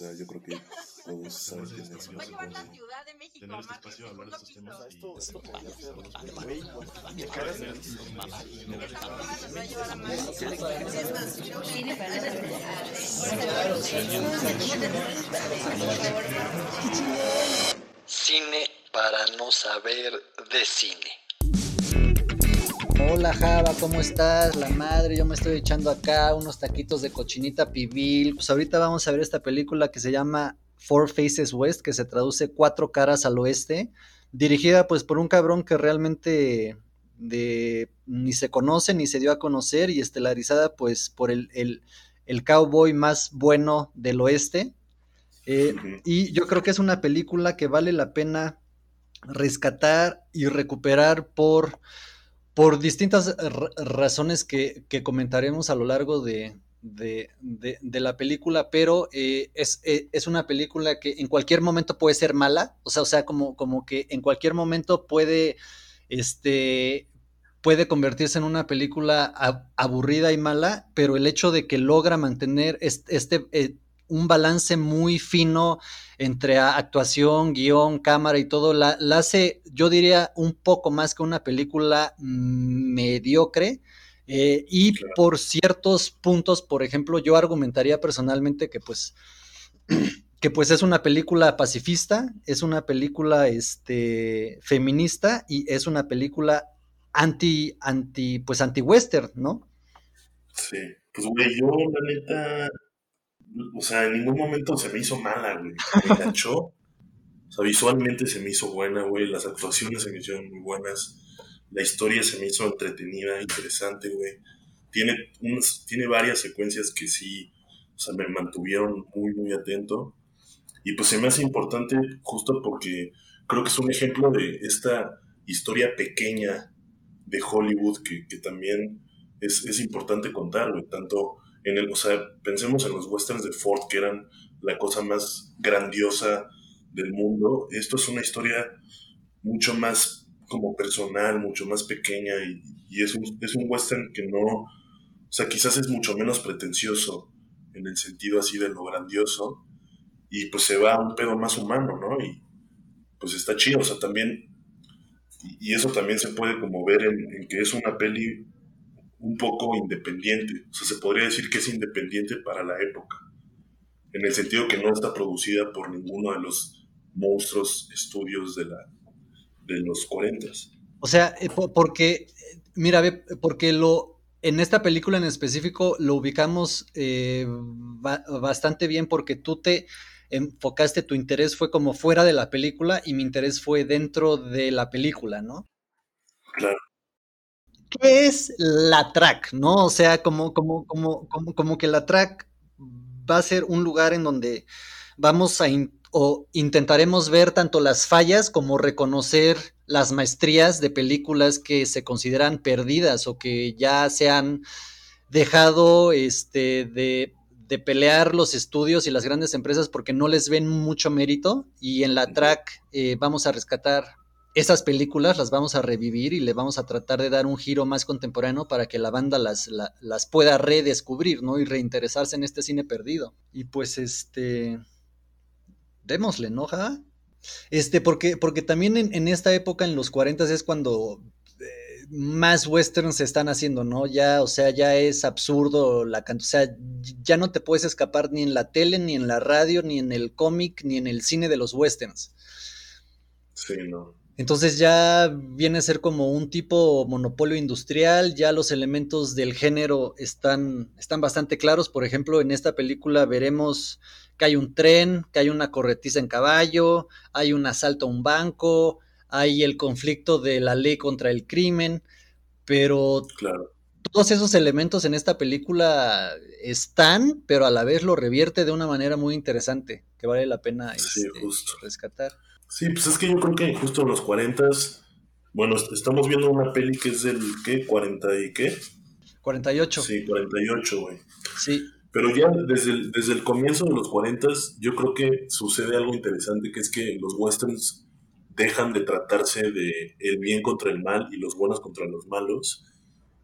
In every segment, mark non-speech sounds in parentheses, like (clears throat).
sea, yo creo que todos saben que es Va a llevar la Ciudad de México a este Esto, esto podría ser, nos va a llevar a más. Cine para no saber de cine. Hola Java, ¿cómo estás? La madre, yo me estoy echando acá unos taquitos de cochinita pibil. Pues ahorita vamos a ver esta película que se llama Four Faces West, que se traduce Cuatro Caras al Oeste, dirigida pues por un cabrón que realmente de, ni se conoce ni se dio a conocer y estelarizada pues por el, el, el cowboy más bueno del oeste. Eh, y yo creo que es una película que vale la pena rescatar y recuperar por, por distintas ra- razones que, comentaremos a lo largo de, la película, pero eh, es, eh, es una película que en cualquier momento puede ser mala, o sea, o sea como, como que en cualquier momento puede, este, puede convertirse en una película aburrida y mala, pero el hecho de que logra mantener este, este eh, un balance muy fino entre actuación, guion, cámara y todo, la, la hace, yo diría, un poco más que una película mediocre. eh, y Claro. por ciertos puntos, por ejemplo, yo argumentaría personalmente que pues, (clears throat) que pues es una película pacifista, es una película este, feminista y es una película anti, anti, pues anti-western, ¿no? Sí. Pues, güey, yo, la neta, o sea, en ningún momento se me hizo mala, güey. Me enganchó. O sea, visualmente se me hizo buena, güey. Las actuaciones se me hicieron muy buenas. La historia se me hizo entretenida, interesante, güey. Tiene, unas, tiene varias secuencias que sí, o sea, me mantuvieron muy, muy atento. Y pues se me hace importante justo porque creo que es un ejemplo de esta historia pequeña de Hollywood que, que también es, es importante contar, güey. Tanto en el, o sea, pensemos en los westerns de Ford, que eran la cosa más grandiosa del mundo. Esto es una historia mucho más como personal, mucho más pequeña y, y es, un, es un western que no, o sea, quizás es mucho menos pretencioso en el sentido así de lo grandioso y pues se va a un pedo más humano, ¿no? Y pues está chido, o sea, también, y, eso también se puede como ver en que es una peli un poco independiente, o sea, se podría decir que es independiente para la época, en el sentido que no está producida por ninguno de los monstruos estudios de, la, de los 40. O sea, eh, po- porque, mira, ve, porque lo, en esta película en específico lo ubicamos eh, ba- bastante bien porque tú te enfocaste, tu interés fue como fuera de la película y mi interés fue dentro de la película, ¿no? Claro. ¿Qué es la track, no? O sea, como, como, como, como, como que la track va a ser un lugar en donde vamos a in- o intentaremos ver tanto las fallas como reconocer las maestrías de películas que se consideran perdidas o que ya se han dejado este, de, de pelear los estudios y las grandes empresas porque no les ven mucho mérito y en la track eh, vamos a rescatar esas películas, las vamos a revivir y le vamos a tratar de dar un giro más contemporáneo para que la banda las, la- las pueda redescubrir, ¿no? Y reinteresarse en este cine perdido. Y pues este... Démosle, ¿no? Ja? Este, porque, porque también en, en esta época, en los 40 es cuando eh, más westerns se están haciendo, ¿no? Ya, o sea, ya es absurdo la cantidad, o sea, ya no te puedes escapar ni en la tele, ni en la radio, ni en el cómic, ni en el cine de los westerns. Sí, no. Entonces ya viene a ser como un tipo monopolio industrial, ya los elementos del género están, están bastante claros. Por ejemplo, en esta película veremos que hay un tren, que hay una corretiza en caballo, hay un asalto a un banco, hay el conflicto de la ley contra el crimen, pero Claro. todos esos elementos en esta película están, pero a la vez lo revierte de una manera muy interesante, que vale la pena Sí, este, rescatar. Sí, pues es que yo creo que justo en los 40 bueno, est- estamos viendo una peli que es del, ¿qué? ¿40 y qué? 48. Sí, 48, güey. Sí, Pero ya desde el, desde el comienzo de los 40 yo creo que sucede algo interesante, que es que los westerns dejan de tratarse de el bien contra el mal y los buenos contra los malos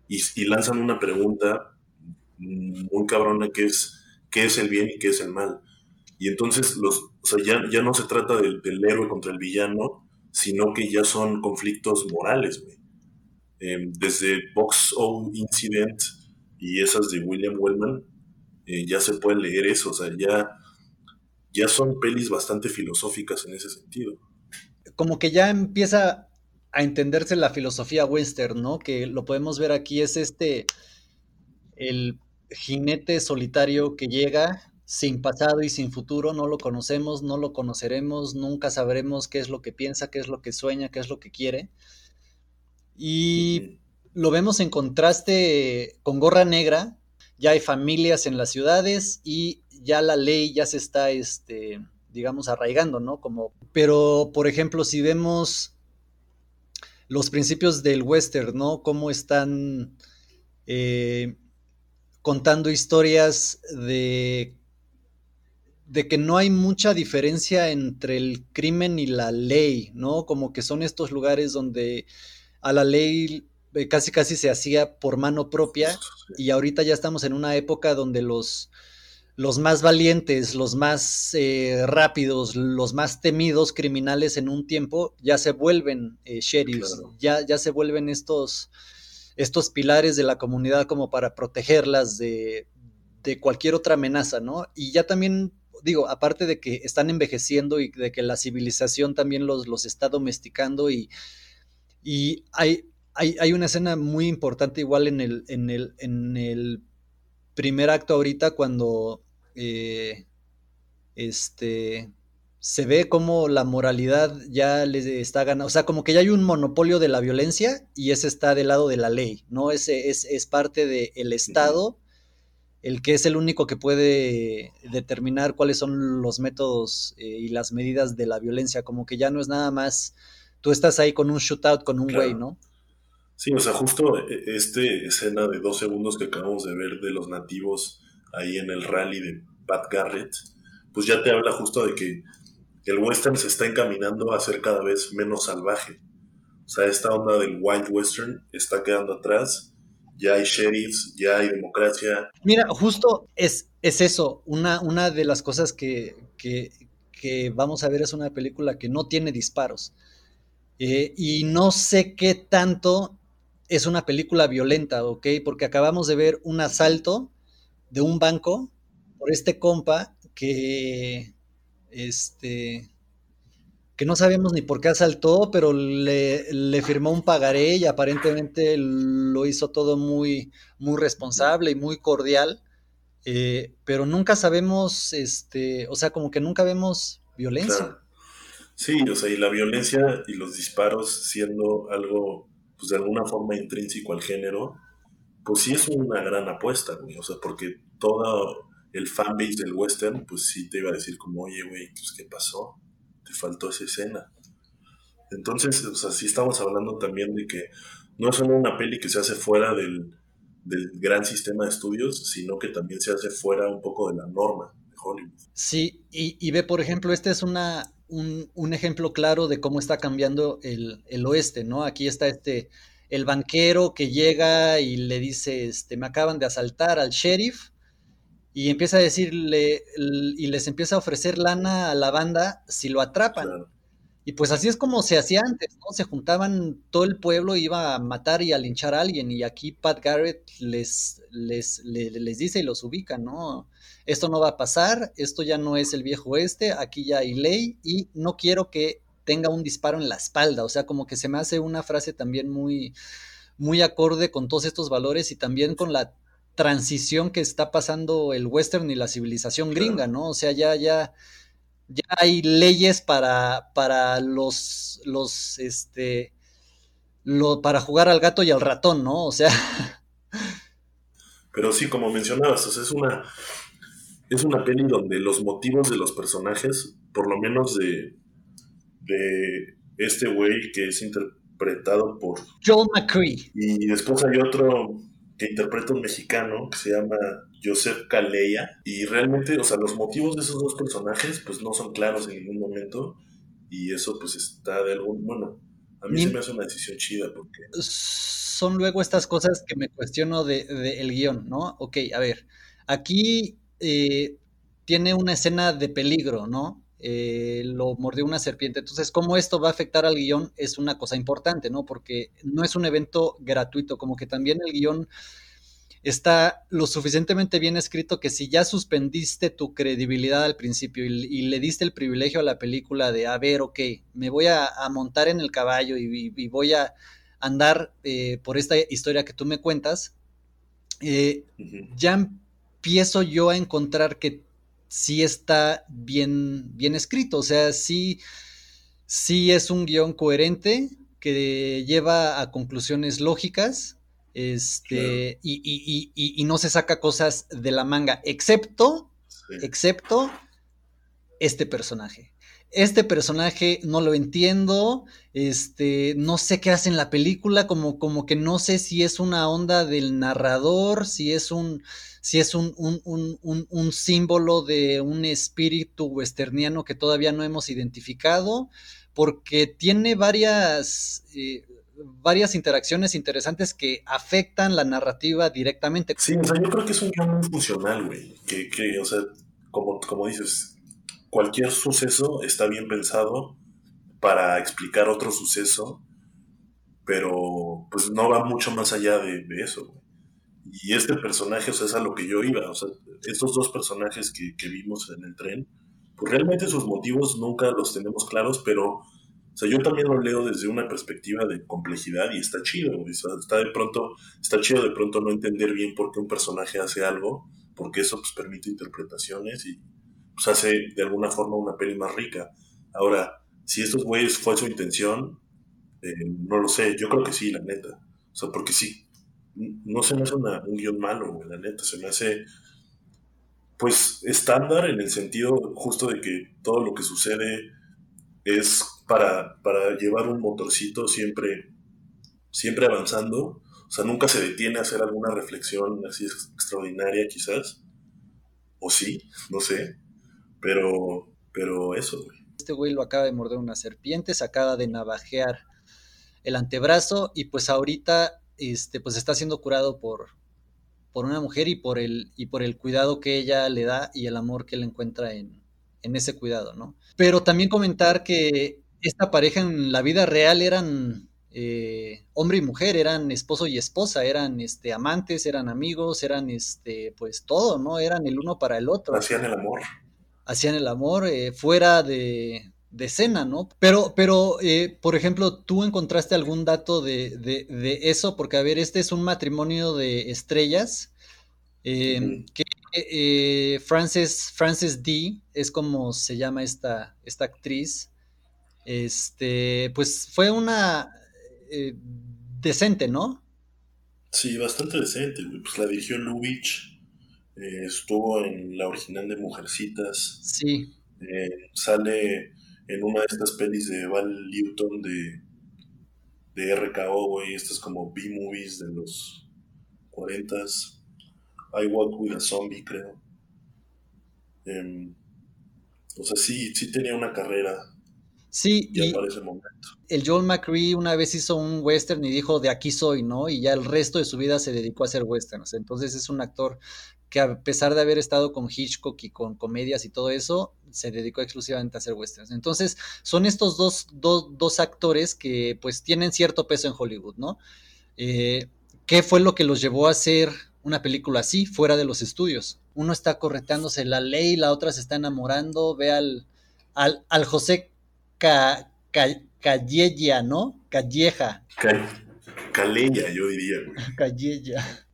y, y lanzan una pregunta muy cabrona que es ¿qué es el bien y qué es el mal? Y entonces los, o sea, ya, ya no se trata del, del héroe contra el villano, sino que ya son conflictos morales. Eh, desde Box O Incident y esas de William Wellman, eh, ya se puede leer eso, o sea, ya, ya son pelis bastante filosóficas en ese sentido. Como que ya empieza a entenderse la filosofía western, ¿no? Que lo podemos ver aquí, es este, el jinete solitario que llega sin pasado y sin futuro, no lo conocemos, no lo conoceremos, nunca sabremos qué es lo que piensa, qué es lo que sueña, qué es lo que quiere. Y lo vemos en contraste con Gorra Negra, ya hay familias en las ciudades y ya la ley ya se está, este, digamos, arraigando, ¿no? Como, pero, por ejemplo, si vemos los principios del western, ¿no? Cómo están eh, contando historias de, de que no hay mucha diferencia entre el crimen y la ley, ¿no? Como que son estos lugares donde a la ley eh, casi casi se hacía por mano propia y ahorita ya estamos en una época donde los, los más valientes, los más eh, rápidos, los más temidos criminales en un tiempo ya se vuelven eh, sheriffs, Claro. ya, ya se vuelven estos, estos pilares de la comunidad como para protegerlas de, de cualquier otra amenaza, ¿no? Y ya también, digo, aparte de que están envejeciendo y de que la civilización también los, los está domesticando y, y hay, hay, hay una escena muy importante igual en el, en el, en el primer acto ahorita cuando eh, este se ve como la moralidad ya le está ganando, o sea, como que ya hay un monopolio de la violencia y ese está del lado de la ley, ¿no? Ese es, es parte del Estado, el que es el único que puede determinar cuáles son los métodos eh, y las medidas de la violencia, como que ya no es nada más, tú estás ahí con un shootout con un güey, Claro. ¿no? Sí, o sea, justo eh, este escena de dos segundos que acabamos de ver de los nativos ahí en el rally de Pat Garrett, pues ya te habla justo de que el western se está encaminando a ser cada vez menos salvaje. O sea, esta onda del wild western está quedando atrás. Ya hay sheriffs, ya hay democracia. Mira, justo es, es eso. Una, una de las cosas que, que, vamos a ver es una película que no tiene disparos. Eh, y no sé qué tanto es una película violenta, ¿ok? Porque acabamos de ver un asalto de un banco por este compa que, este, que no sabemos ni por qué asaltó, pero le, le firmó un pagaré y aparentemente lo hizo todo muy, muy responsable y muy cordial. Eh, pero nunca sabemos, este, o sea, como que nunca vemos violencia. Sí, o sea, y la violencia y los disparos siendo algo, pues de alguna forma intrínseco al género, pues sí es una gran apuesta, güey. O sea, porque todo el fanbase del western, pues sí te iba a decir como, oye, güey, pues ¿qué pasó? Te faltó esa escena. Entonces, o sea, sí estamos hablando también de que no es solo una peli que se hace fuera del, del gran sistema de estudios, sino que también se hace fuera un poco de la norma de Hollywood. Sí, y, y ve, por ejemplo, este es una, un, un, ejemplo claro de cómo está cambiando el, el, oeste, ¿no? Aquí está este, el banquero que llega y le dice, este, me acaban de asaltar al sheriff, y empieza a decirle, y les empieza a ofrecer lana a la banda si lo atrapan. Claro. Y pues así es como se hacía antes, ¿no? Se juntaban todo el pueblo, iba a matar y a linchar a alguien, y aquí Pat Garrett les, les, les, les dice y los ubica, ¿no? Esto no va a pasar, esto ya no es el viejo oeste, aquí ya hay ley, y no quiero que tenga un disparo en la espalda, o sea, como que se me hace una frase también muy, muy acorde con todos estos valores y también con la transición que está pasando el western y la civilización gringa, ¿no? O sea, ya, ya, ya hay leyes para, para los, los, este, lo, para jugar al gato y al ratón, ¿no? O sea. (laughs) Pero sí, como mencionabas, o sea, es una, es una peli donde los motivos de los personajes, por lo menos de, de este güey que es interpretado por Joel McCree. Y después hay otro que interpreta un mexicano que se llama Joseph Caleya y realmente, o sea, los motivos de esos dos personajes pues no son claros en ningún momento y eso pues está de algún, bueno, a mí Ni... se me hace una decisión chida porque... Son luego estas cosas que me cuestiono del de, de el guion, ¿no? Ok, a ver, aquí eh, tiene una escena de peligro, ¿no? Eh, lo mordió una serpiente. Entonces, cómo esto va a afectar al guion es una cosa importante, ¿no? Porque no es un evento gratuito, como que también el guion está lo suficientemente bien escrito que si ya suspendiste tu credibilidad al principio y, le diste el privilegio a la película de, a ver, ok, me voy a, montar en el caballo y, voy a andar eh, por esta historia que tú me cuentas, eh, ya empiezo yo a encontrar que sí está bien, bien escrito, o sea, sí, sí es un guion coherente que lleva a conclusiones lógicas este, y, no se saca cosas de la manga, excepto, excepto este personaje. Este personaje no lo entiendo, este, no sé qué hace en la película, como, como que no sé si es una onda del narrador, si es un, si es un, un, símbolo de un espíritu westerniano que todavía no hemos identificado, porque tiene varias, eh, varias interacciones interesantes que afectan la narrativa directamente. Sí, o sea, yo creo que es un guion funcional, güey. Que, que, o sea, como, como dices, cualquier suceso está bien pensado para explicar otro suceso, pero pues no va mucho más allá de, eso. Y este personaje, o sea, es a lo que yo iba, o sea, estos dos personajes que, vimos en el tren, pues realmente sus motivos nunca los tenemos claros, pero o sea, yo también lo leo desde una perspectiva de complejidad y está chido, está de pronto, está chido de pronto no entender bien por qué un personaje hace algo, porque eso pues permite interpretaciones y pues hace de alguna forma una peli más rica. Ahora, si estos güeyes fue su intención, eh, no lo sé, yo creo que sí, la neta. O sea, porque sí, no se me hace un guion malo, la neta, se me hace pues estándar en el sentido justo de que todo lo que sucede es para, para llevar un motorcito siempre, siempre avanzando. O sea, nunca se detiene a hacer alguna reflexión así extraordinaria quizás. O sí, no sé. Pero, pero eso, güey. Este güey lo acaba de morder una serpiente, se acaba de navajear el antebrazo y pues ahorita este, pues está siendo curado por, por una mujer y por, el, y por el cuidado que ella le da y el amor que él encuentra en, en ese cuidado, ¿no? Pero también comentar que esta pareja en la vida real eran eh, hombre y mujer, eran esposo y esposa, eran este, amantes, eran amigos, eran este, pues todo, ¿no? Eran el uno para el otro. Hacían el amor. Hacían el amor eh, fuera de, de escena, ¿no? Pero, pero eh, por ejemplo, ¿tú encontraste algún dato de, de, eso? Porque, a ver, este es un matrimonio de estrellas. que Frances, Frances D es como se llama esta, esta actriz este, pues fue una eh, decente, ¿no? Sí, bastante decente. Pues la dirigió Lubitsch, eh, estuvo en la original de Mujercitas. Sí. Eh, sale en una de estas pelis de Val Newton de, de RKO, güey, estas como B-movies de los 40s. I Walk with a Zombie, creo. Em, o sea, sí, sí tenía una carrera Sí, y el Joel McCree una vez hizo un western y dijo de aquí soy, ¿no? Y ya el resto de su vida se dedicó a hacer westerns. Entonces es un actor que a pesar de haber estado con Hitchcock y con comedias y todo eso, se dedicó exclusivamente a hacer westerns. Entonces son estos dos, dos, actores que pues tienen cierto peso en Hollywood, ¿no? Eh, ¿Qué fue lo que los llevó a hacer una película así, fuera de los estudios? Uno está correteándose la ley, la otra se está enamorando, ve al, al, al José ca, Calleja, ¿no? Calleja. Calleja, yo diría, Calleja.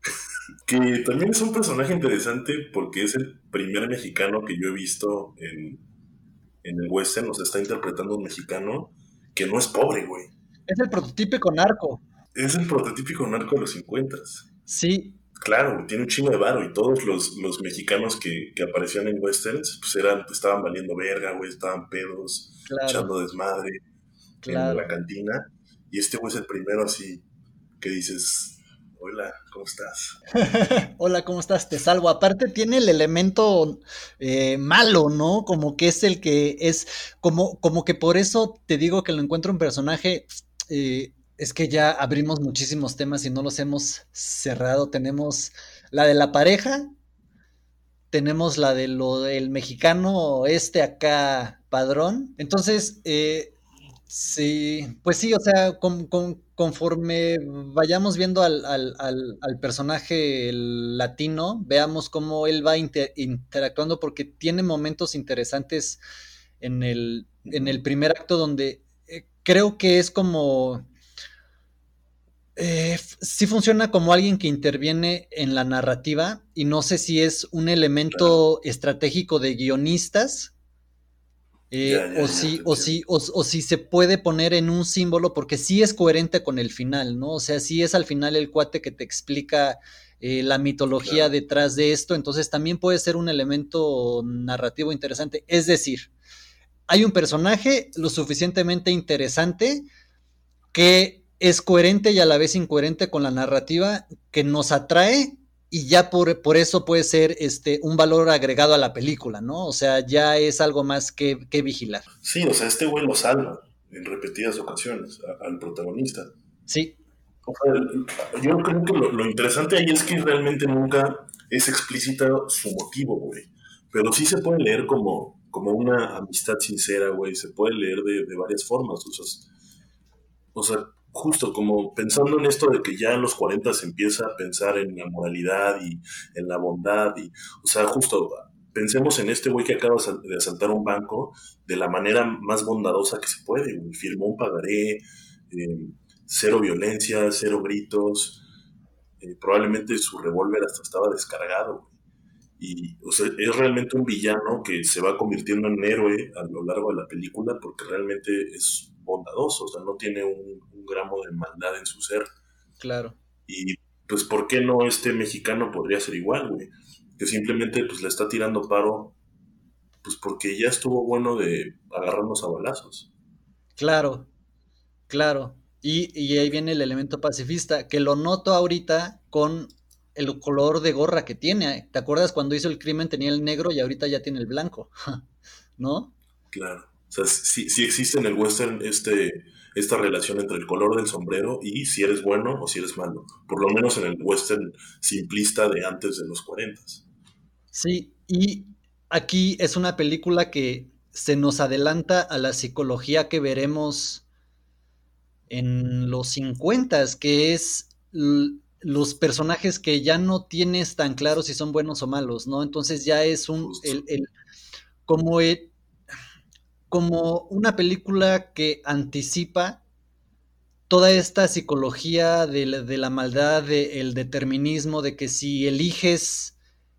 Que también es un personaje interesante porque es el primer mexicano que yo he visto en, en el western, o sea, está interpretando un mexicano que no es pobre, güey. Es el prototípico narco. Es el prototípico narco de los 50. Sí. Claro, tiene un chingo de varo y todos los, los mexicanos que, que, aparecían en westerns, pues eran, estaban valiendo verga, güey, estaban pedos, echando desmadre en la cantina. Y este güey es el primero así que dices, hola, ¿cómo estás? (laughs) hola, ¿cómo estás? Te salvo. Aparte tiene el elemento eh, malo, ¿no? Como que es el que es, como, como que por eso te digo que lo encuentro un personaje... Eh, es que ya abrimos muchísimos temas y no los hemos cerrado. Tenemos la de la pareja, tenemos la de lo del mexicano este acá padrón. Entonces, eh, sí, pues sí, o sea, con, con, conforme vayamos viendo al, al, al, al personaje latino, veamos cómo él va inter, interactuando, porque tiene momentos interesantes en el, en el primer acto donde eh, creo que es como eh, sí funciona como alguien que interviene en la narrativa y no sé si es un elemento claro. estratégico de guionistas eh, ya, ya, o, si, o, si, o, o, si se puede poner en un símbolo porque sí es coherente con el final, ¿no? O sea, sí es al final el cuate que te explica eh, la mitología claro. detrás de esto, entonces también puede ser un elemento narrativo interesante. Es decir, hay un personaje lo suficientemente interesante que es coherente y a la vez incoherente con la narrativa que nos atrae y ya por, por eso puede ser este, un valor agregado a la película, ¿no? O sea, ya es algo más que, que vigilar. Sí, o sea, este güey lo salva en repetidas ocasiones a, al protagonista. Sí. O sea, yo creo que lo, lo, interesante ahí es que realmente nunca es explícita su motivo, güey. Pero sí se puede leer como, como una amistad sincera, güey. Se puede leer de, de varias formas. O sea, o sea justo como pensando en esto de que ya en los 40 se empieza a pensar en la moralidad y en la bondad y, o sea, justo pensemos en este güey que acaba de asaltar un banco de la manera más bondadosa que se puede, firmó un pagaré, eh, cero violencia, cero gritos, eh, probablemente su revólver hasta estaba descargado. Y, o es realmente un villano que se va convirtiendo en héroe a lo largo de la película porque realmente es bondadoso, o sea, no tiene un, un, gramo de maldad en su ser. Claro. Y pues, ¿por qué no este mexicano podría ser igual, güey? Que simplemente pues le está tirando paro, pues porque ya estuvo bueno de agarrarnos a balazos. Claro, claro. Y, y ahí viene el elemento pacifista, que lo noto ahorita con el color de gorra que tiene. ¿Te acuerdas cuando hizo el crimen tenía el negro y ahorita ya tiene el blanco? (laughs) ¿No? Claro. O sea, sí, sí, existe en el western este, esta relación entre el color del sombrero y si eres bueno o si eres malo. Por lo menos en el western simplista de antes de los 40. Sí, y aquí es una película que se nos adelanta a la psicología que veremos en los 50, que es los personajes que ya no tienes tan claro si son buenos o malos, ¿no? Entonces ya es un, el, el, como el, como una película que anticipa toda esta psicología de la, de la maldad, del de determinismo, de que si eliges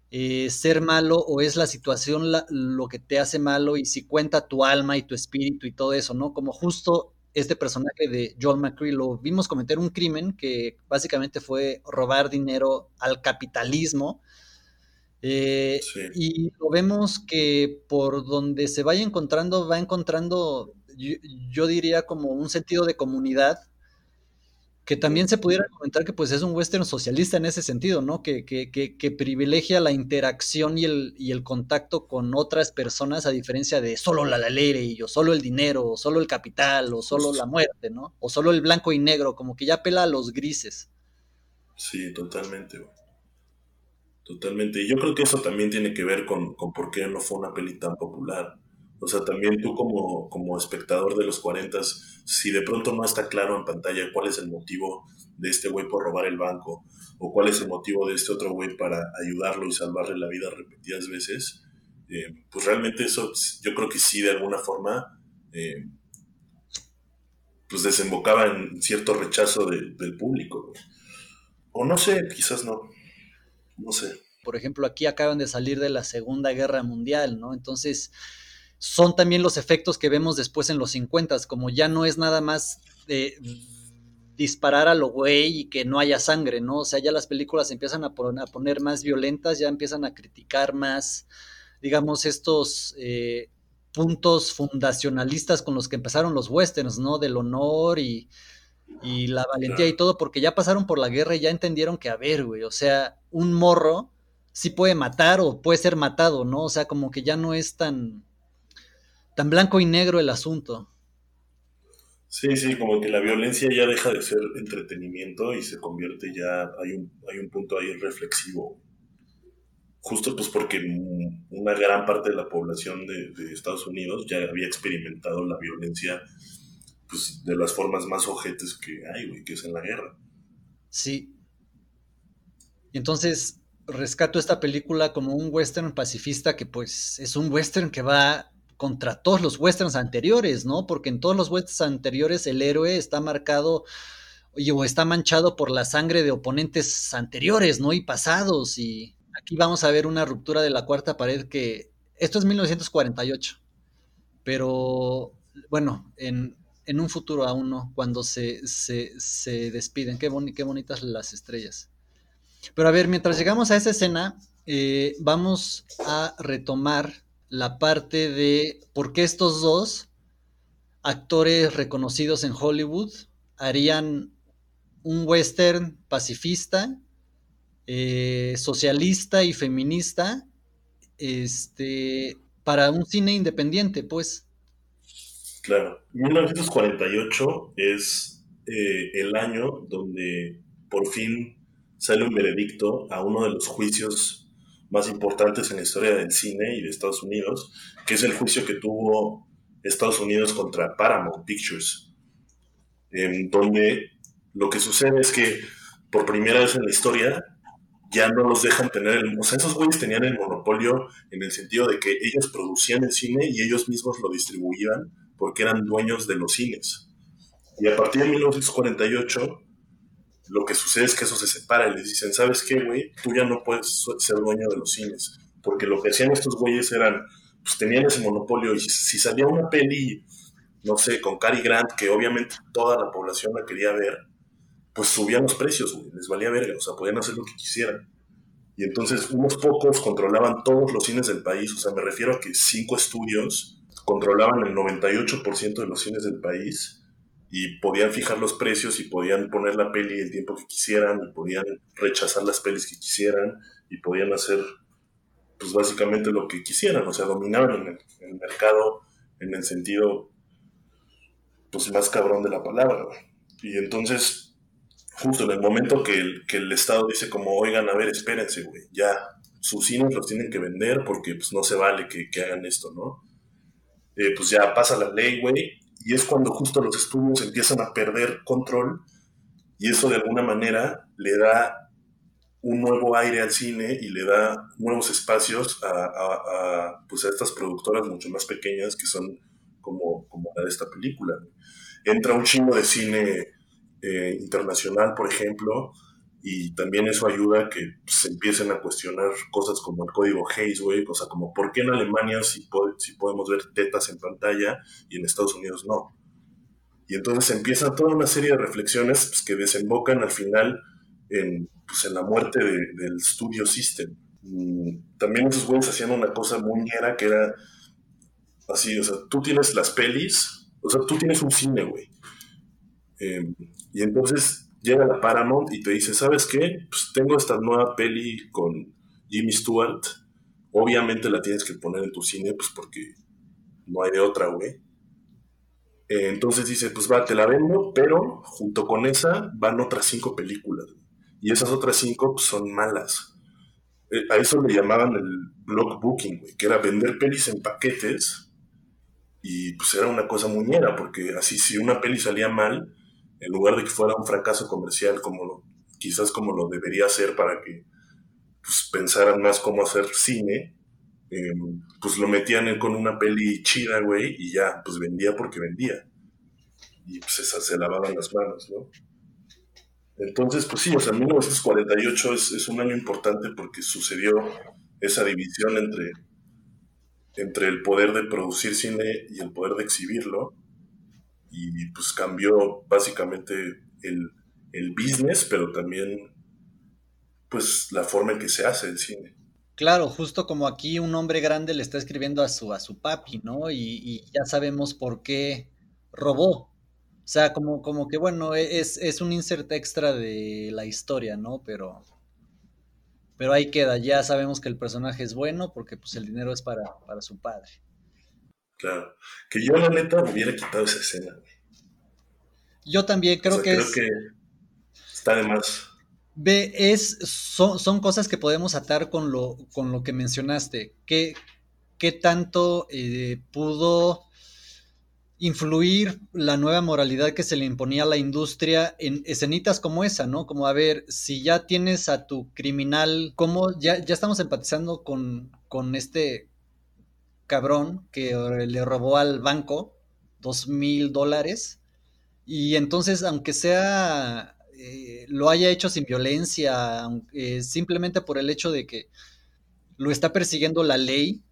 eh, ser malo o es la situación lo que te hace malo y si cuenta tu alma y tu espíritu y todo eso, ¿no? Como justo este personaje de Joel McCree lo vimos cometer un crimen que básicamente fue robar dinero al capitalismo eh, sí. Y lo vemos que por donde se vaya encontrando, va encontrando, yo, yo, diría, como un sentido de comunidad, que también se pudiera comentar que pues es un western socialista en ese sentido, ¿no? Que, que, que, que privilegia la interacción y el, y el, contacto con otras personas a diferencia de solo la, la ley, o solo el dinero, o solo el capital, o solo la muerte, ¿no? O solo el blanco y negro, como que ya pela a los grises. Sí, totalmente, güey. Totalmente. Y yo creo que eso también tiene que ver con, con, por qué no fue una peli tan popular. O sea, también tú como, como espectador de los 40, si de pronto no está claro en pantalla cuál es el motivo de este güey por robar el banco, o cuál es el motivo de este otro güey para ayudarlo y salvarle la vida repetidas veces, eh, pues realmente eso yo creo que sí de alguna forma eh, pues desembocaba en cierto rechazo de, del público. O no sé, quizás no. No sé. Por ejemplo, aquí acaban de salir de la Segunda Guerra Mundial, ¿no? Entonces, son también los efectos que vemos después en los 50, como ya no es nada más de disparar a lo güey y que no haya sangre, ¿no? O sea, ya las películas empiezan a, poner, más violentas, ya empiezan a criticar más, digamos, estos eh, puntos fundacionalistas con los que empezaron los westerns, ¿no? Del honor y, y la valentía y todo, porque ya pasaron por la guerra y ya entendieron que, a ver, güey, o sea, un morro sí puede matar o puede ser matado, ¿no? O sea, como que ya no es tan, tan blanco y negro el asunto. Sí, sí, como que la violencia ya deja de ser entretenimiento y se convierte ya, hay un, hay un punto ahí reflexivo. justo pues porque una gran parte de la población de, de Estados Unidos ya había experimentado la violencia pues, de las formas más ojetes que hay, güey, que es en la guerra. Sí. Entonces rescato esta película como un western pacifista que pues es un western que va contra todos los westerns anteriores, ¿no? Porque en todos los westerns anteriores el héroe está marcado o está manchado por la sangre de oponentes anteriores, ¿no? Y pasados. Y aquí vamos a ver una ruptura de la cuarta pared que... Esto es 1948. Pero bueno, en, en un futuro aún no, cuando se, se, se despiden. Qué, qué, bonitas las estrellas. Pero a ver, mientras llegamos a esa escena, eh, vamos a retomar la parte de por qué estos dos actores reconocidos en Hollywood harían un western pacifista, eh, socialista y feminista, este, para un cine independiente, pues. Claro, 1948 es eh, el año donde por fin sale un veredicto a uno de los juicios más importantes en la historia del cine y de Estados Unidos, que es el juicio que tuvo Estados Unidos contra Paramount Pictures, en donde lo que sucede es que por primera vez en la historia ya no los dejan tener el... O sea, esos güeyes tenían el monopolio en el sentido de que ellos producían el cine y ellos mismos lo distribuían porque eran dueños de los cines. Y a partir de 1948, lo que sucede es que eso se separa y les dicen, ¿sabes qué, güey? Tú ya no puedes ser dueño de los cines. Porque lo que hacían estos güeyes eran, pues tenían ese monopolio y si salía una peli, no sé, con Cary Grant, que obviamente toda la población la quería ver, pues subían los precios, güey, les valía verga, o sea, podían hacer lo que quisieran. Y entonces unos pocos controlaban todos los cines del país, o sea, me refiero a que cinco estudios controlaban el 98% de los cines del país y podían fijar los precios y podían poner la peli el tiempo que quisieran y podían rechazar las pelis que quisieran y podían hacer pues básicamente lo que quisieran, o sea, dominaban el, el mercado en el sentido pues más cabrón de la palabra. Y entonces, justo en el momento que el, que el Estado dice como, oigan, a ver, espérense, güey, ya sus cines los tienen que vender porque pues no se vale que, que hagan esto, ¿no? Eh, pues ya pasa la ley, güey, y es cuando justo los estudios empiezan a perder control y eso de alguna manera le da un nuevo aire al cine y le da nuevos espacios a, pues a estas productoras mucho más pequeñas que son como, como la de esta película. Entra un chingo de cine eh, internacional, por ejemplo, y también eso ayuda a que se empiecen a cuestionar cosas como el código Hayes, güey, o sea, como por qué en Alemania sí, si podemos ver tetas en pantalla y en Estados Unidos no. Y entonces empieza toda una serie de reflexiones pues, que desembocan al final en, pues, en la muerte del Studio System. Mm, también esos güeyes hacían una cosa muy ñera que era así, o sea, tú tienes las pelis, o sea, tú tienes un cine, güey. Em, y entonces llega la Paramount y te dice, ¿sabes qué? Pues tengo esta nueva peli con Jimmy Stewart. Obviamente la tienes que poner en tu cine, pues porque no hay de otra, güey. Eh, entonces dice, pues va, te la vendo, pero junto con esa van otras cinco películas. Y esas otras cinco pues, son malas. Eh, a eso le llamaban el block booking, güey, que era vender pelis en paquetes. Y pues era una cosa muñera, porque así si una peli salía mal, en lugar de que fuera un fracaso comercial como quizás como lo debería ser para que pues, pensaran más cómo hacer cine, em, pues lo metían con una peli chida, güey, y ya, pues vendía porque vendía. Y pues se lavaban las manos, ¿no? Entonces, pues sí, o sea, 1948 es, es un año importante porque sucedió esa división entre, entre el poder de producir cine y el poder de exhibirlo y pues cambió básicamente el, el business, pero también pues la forma en que se hace el cine. Claro, justo como aquí un hombre grande le está escribiendo a su, a su papi, ¿no? Y, ya sabemos por qué robó. O sea, como, como que bueno, es, es, un insert extra de la historia, ¿no? Pero, pero ahí queda, ya sabemos que el personaje es bueno porque pues el dinero es para, para su padre. Claro. Que yo, la neta, hubiera quitado esa escena, Yo también creo que creo que está de más. Ve, es, son, son cosas que podemos atar con lo, con lo que mencionaste. ¿Qué, qué tanto eh, pudo influir la nueva moralidad que se le imponía a la industria en escenitas como esa, ¿no? Como a ver, si ya tienes a tu criminal, ¿cómo ya, ya estamos empatizando con, con este cabrón que le robó al banco dos mil dólares? Y entonces, aunque sea, eh, lo haya hecho sin violencia, aunque- simplemente por el hecho de que lo está persiguiendo la ley,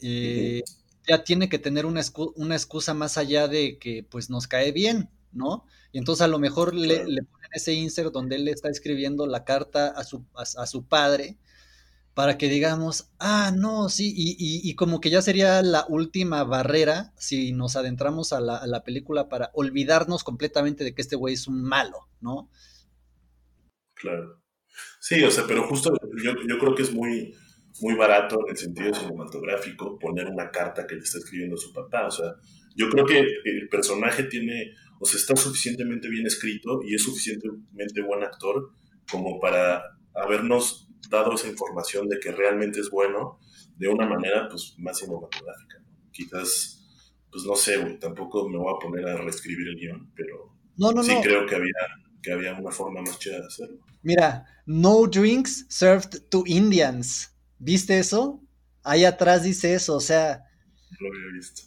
eh, ya tiene que tener una, excu- una excusa más allá de que pues nos cae bien, ¿no? Y entonces a lo mejor le ponen ese insert donde él le está escribiendo la carta a su, a, a su padre para que digamos, ah, no, sí, y, y- como que ya sería la última barrera si nos adentramos a la, a la película para olvidarnos completamente de que este güey es un malo, ¿no? Claro. Sí, o sea, pero justo yo, yo creo que es muy, muy barato en el sentido cinematográfico poner una carta que le está escribiendo su papá. O sea, yo creo que el personaje tiene, o sea, está suficientemente bien escrito y es suficientemente buen actor como para habernos dado esa información de que realmente es bueno de una manera pues más cinematográfica. ¿no? Quizás, pues no sé, güey, tampoco me voy a poner a reescribir el guion, pero No, no, sí creo que había, que había una forma más chida de hacerlo. Mira, no drinks served to Indians. ¿Viste eso? Ahí atrás dice eso, o sea, lo había visto.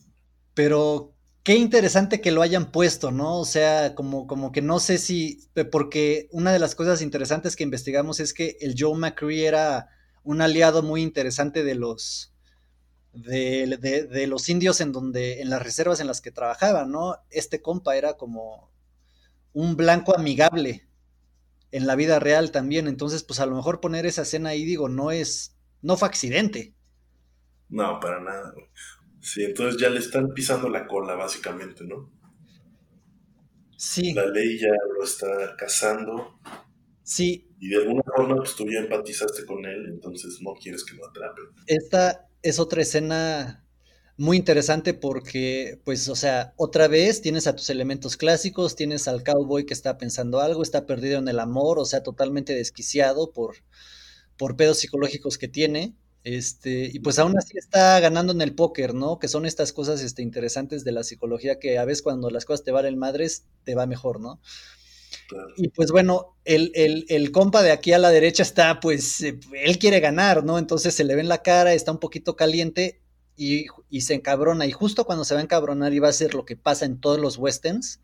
pero qué interesante que lo hayan puesto, ¿no? O sea, como, como que no sé si, porque una de las cosas interesantes que investigamos es que el Joe McCree era un aliado muy interesante de los, de, de los indios en donde, en las reservas en las que trabajaba, ¿no? Este compa era como un blanco amigable en la vida real también. Entonces, pues a lo mejor poner esa escena ahí, digo, no es, no fue accidente. No, para nada. Sí, entonces ya le están pisando la cola, básicamente, ¿no? Sí, La ley ya lo está cazando sí, y de alguna forma pues tú ya empatizaste con él, entonces no quieres que lo atrapen. esta es otra escena muy interesante porque, pues, o sea, otra vez tienes a tus elementos clásicos, tienes al cowboy que está pensando algo, está perdido en el amor, o sea, totalmente desquiciado por, por pedos psicológicos que tiene. Este, y pues aún así está ganando en el póker, ¿no? Que son estas cosas este, interesantes de la psicología que a veces cuando las cosas te valen madres, te va mejor, ¿no? claro. Y pues bueno, el, el, el compa de aquí a la derecha está, pues, eh, él quiere ganar, ¿no? Entonces se le ve en la cara, está un poquito caliente y, y se encabrona. Y justo cuando se va a encabronar y va a ser lo que pasa en todos los westerns,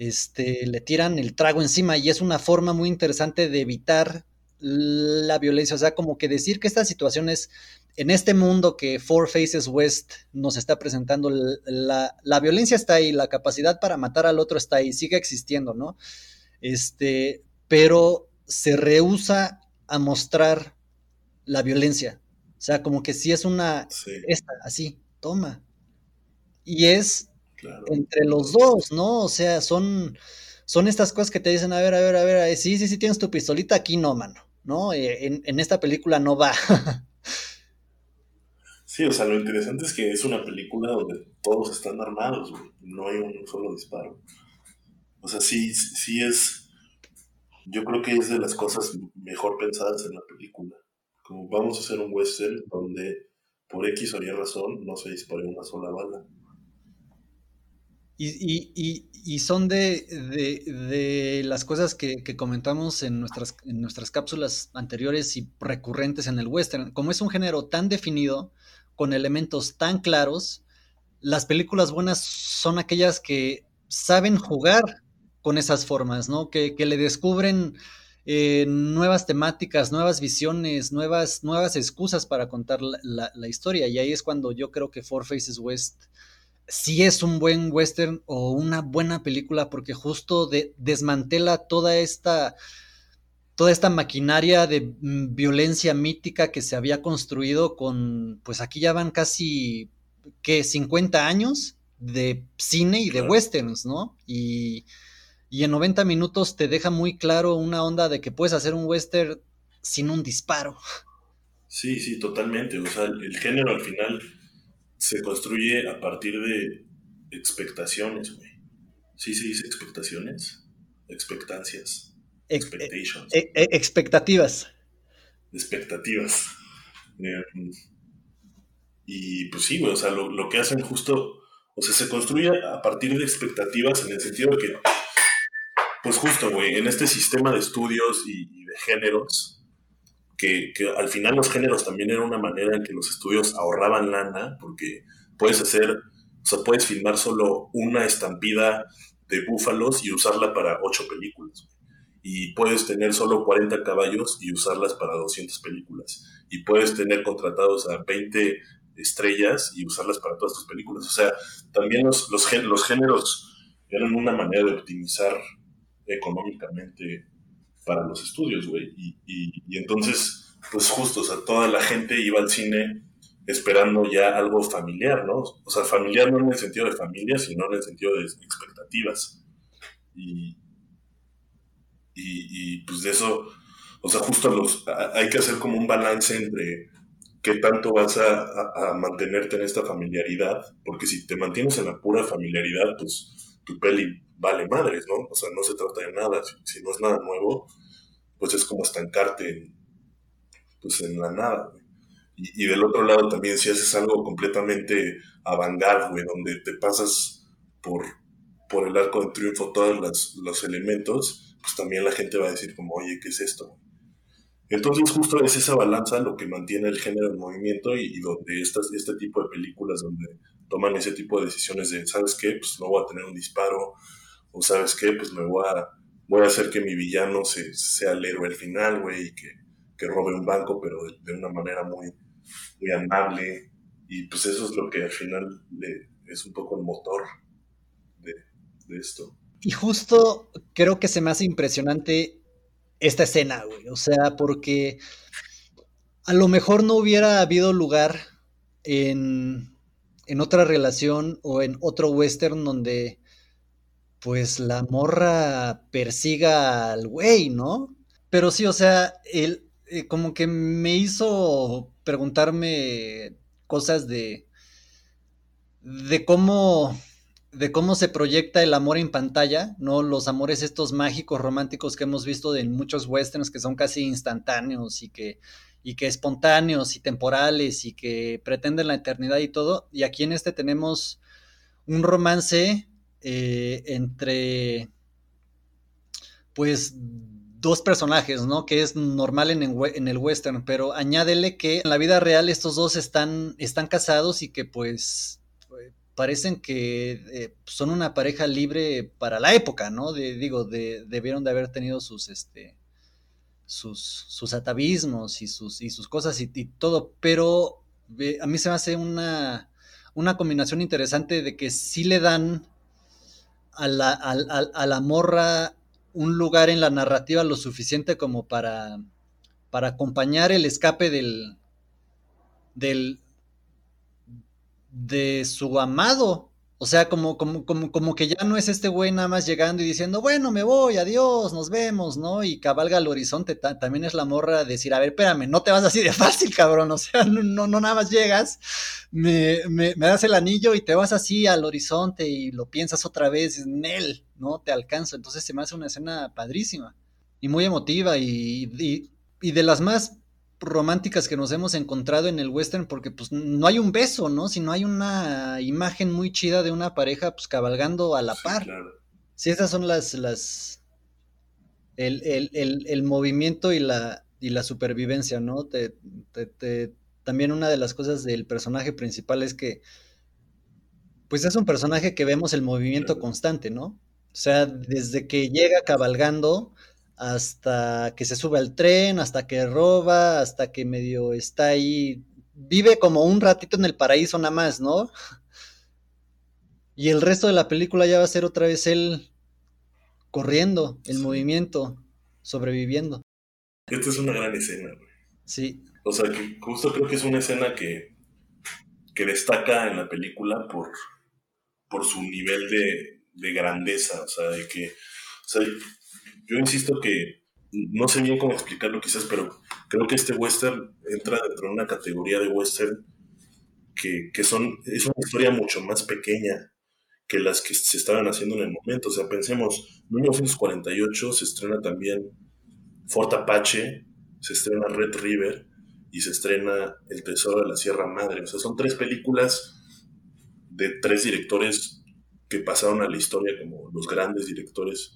este, le tiran el trago encima y es una forma muy interesante de evitar la violencia. O sea, como que decir que esta situación es en este mundo que Four Faces West nos está presentando, la, la, violencia está ahí, la capacidad para matar al otro está ahí, sigue existiendo, ¿no? Este, pero se rehúsa a mostrar la violencia. O sea, como que si es una, Sí, esta, así, toma. Y es claro. entre los dos, ¿no? O sea, son, son estas cosas que te dicen, a ver, a ver, a ver, sí, sí, sí, tienes tu pistolita, aquí no, mano, ¿no? Eh, en, en, esta película no va. Sí, o sea, lo interesante es que es una película donde todos están armados. No hay un solo disparo. O sea, sí, sí es, yo creo que es de las cosas mejor pensadas en la película. Como vamos a hacer un western donde por X o Y razón no se dispare una sola bala. Y, y, y, son de, las cosas que, comentamos en nuestras, cápsulas anteriores y recurrentes en el western. Como es un género tan definido, con elementos tan claros, las películas buenas son aquellas que saben jugar con esas formas, ¿no? Que, le descubren eh, nuevas temáticas, nuevas visiones, nuevas, excusas para contar la, la, la, historia. Y ahí es cuando yo creo que Four Faces West sí es un buen western o una buena película porque justo de, desmantela toda esta toda esta maquinaria de mm, violencia mítica que se había construido con pues aquí ya van casi que 50 años de cine y de Claro. westerns, ¿no? Y, y en 90 minutos te deja muy claro una onda de que puedes hacer un western sin un disparo. Sí, sí, totalmente. O sea, el, el género al final se construye a partir de expectaciones, güey. Sí se dice expectaciones, expectancias. Ex- expectations, e- e- expectativas. expectativas. Eh, y pues sí, güey, o sea, lo, lo que hacen justo, o sea, se construye a partir de expectativas en el sentido de que, pues justo, güey, en este sistema de estudios y, y de géneros, que, que al final los géneros también era una manera en que los estudios ahorraban lana, porque puedes hacer, o sea, puedes filmar solo una estampida de búfalos y usarla para ocho películas. Y puedes tener solo 40 caballos y usarlas para 200 películas. Y puedes tener contratados a 20 estrellas y usarlas para todas tus películas. O sea, también los, los, los géneros eran una manera de optimizar económicamente para los estudios, güey. Y, entonces, pues justo, o sea, toda la gente iba al cine esperando ya algo familiar, ¿no? O sea, familiar no en el sentido de familia, sino en el sentido de expectativas. Y, y, pues de eso, o sea, justo los, hay que hacer como un balance entre qué tanto vas a mantenerte en esta familiaridad, porque si te mantienes en la pura familiaridad, pues tu peli vale madres, ¿no? O sea, no se trata de nada, si, no es nada nuevo, pues es como estancarte en, pues en la nada, güey. Y, del otro lado también si haces algo completamente avant-garde, güey, donde te pasas por, por el arco de triunfo todos los, los elementos, pues también la gente va a decir como, oye, ¿qué es esto? Entonces justo es esa balanza lo que mantiene el género en movimiento y, y donde estas, este tipo de películas donde toman ese tipo de decisiones de, ¿sabes qué? Pues no voy a tener un disparo, o ¿sabes qué? Pues me voy a, voy a hacer que mi villano se, sea el héroe al final, güey, y que, que robe un banco, pero de, una manera muy, muy amable. Y pues eso es lo que al final le, es un poco el motor de, de esto. Y justo creo que se me hace impresionante esta escena, güey. O sea, porque a lo mejor no hubiera habido lugar en, en otra relación o en otro western donde pues la morra persiga al güey, ¿no? Pero sí, o sea, el, eh, como que me hizo preguntarme cosas de, de cómo de cómo se proyecta el amor en pantalla, ¿no? Los amores estos mágicos, románticos que hemos visto en muchos westerns que son casi instantáneos y que, y que espontáneos y temporales y que pretenden la eternidad y todo. Y aquí en este tenemos un romance eh, entre, pues, dos personajes, ¿no? Que es normal en, en, el western, pero añádele que en la vida real estos dos están, están casados y que pues parecen que eh, son una pareja libre para la época, ¿no? De, digo, de, debieron de haber tenido sus, este, sus, sus atavismos y sus, y sus cosas y, todo, pero a mí se me hace una, una combinación interesante de que sí le dan a la, a, a la morra un lugar en la narrativa lo suficiente como para, para acompañar el escape del, del, de su amado. O sea, como, como, como, como que ya no es este güey nada más llegando y diciendo, bueno, me voy, adiós, nos vemos, ¿no? Y cabalga al horizonte. Ta también es la morra decir, a ver, espérame, no te vas así de fácil, cabrón. O sea, no, no, no nada más llegas, me, me, me, das el anillo y te vas así al horizonte y lo piensas otra vez en él, ¿no? Te alcanzo. Entonces se me hace una escena padrísima y muy emotiva y, y, y de las más románticas que nos hemos encontrado en el western porque pues no hay un beso, ¿no? Sino hay una imagen muy chida de una pareja pues cabalgando a la par. Claro. sí esas son las, las el, el, el, el, movimiento y la, y la supervivencia, ¿no? Te, te, te, también una de las cosas del personaje principal es que pues es un personaje que vemos el movimiento constante, ¿no? O sea, desde que llega cabalgando hasta que se sube al tren, hasta que roba, hasta que medio está ahí, vive como un ratito en el paraíso nada más, ¿no? (laughs) Y el resto de la película ya va a ser otra vez él corriendo, en sí. movimiento, sobreviviendo. Esta es una gran escena, güey. Sí. O sea, que justo creo que es una escena que, que destaca en la película por, por su nivel de, de grandeza, o sea, de que, o sea, yo insisto que no sé bien cómo explicarlo quizás, pero creo que este western entra dentro de una categoría de western que, que son, es una historia mucho más pequeña que las que se estaban haciendo en el momento. O sea, pensemos, en 1948 se estrena también Fort Apache, se estrena Red River y se estrena El Tesoro de la Sierra Madre. O sea, son tres películas de tres directores que pasaron a la historia como los grandes directores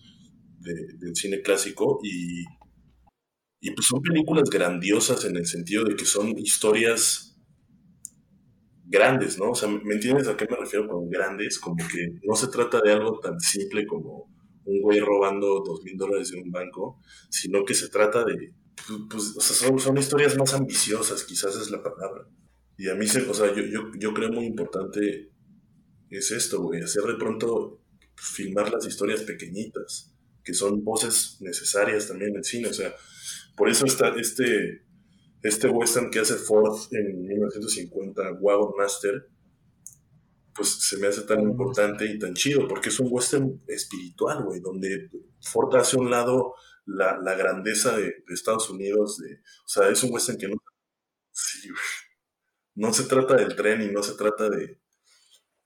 del cine clásico y, y pues son películas grandiosas en el sentido de que son historias grandes, ¿no? O sea, ¿me entiendes a qué me refiero con grandes? Como que no se trata de algo tan simple como un güey robando dos mil dólares de un banco, sino que se trata de, pues, o sea, son, historias más ambiciosas, quizás es la palabra. Y a mí, se, o sea, yo, yo, yo creo muy importante es esto, güey, hacer de pronto filmar las historias pequeñitas, que son voces necesarias también en el cine, o sea, por eso está este este western que hace Ford en 1950, Wagon Master, pues se me hace tan importante y tan chido, porque es un western espiritual, güey, donde Ford hace un lado la, grandeza de, Estados Unidos, de, o sea, es un western que no, no se trata del tren y no se trata de,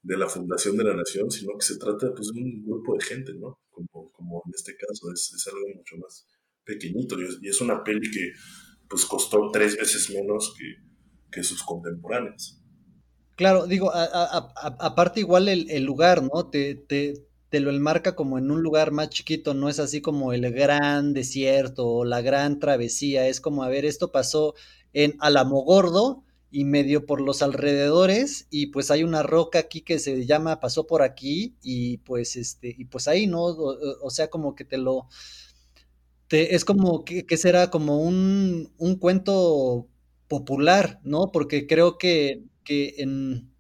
de la fundación de la nación, sino que se trata pues, de un grupo de gente, ¿no? Como, como en este caso, es, es algo mucho más pequeñito y es una peli que pues costó tres veces menos que, sus contemporáneos. Claro, digo, aparte igual el, lugar, ¿no? Te, te, te, lo enmarca como en un lugar más chiquito, no es así como el gran desierto o la gran travesía, es como, a ver, esto pasó en Alamogordo y medio por los alrededores y pues hay una roca aquí que se llama, pasó por aquí y pues este, y pues ahí, ¿no? o sea, como que te lo es como que, será como un, cuento popular, ¿no? Porque creo que, en,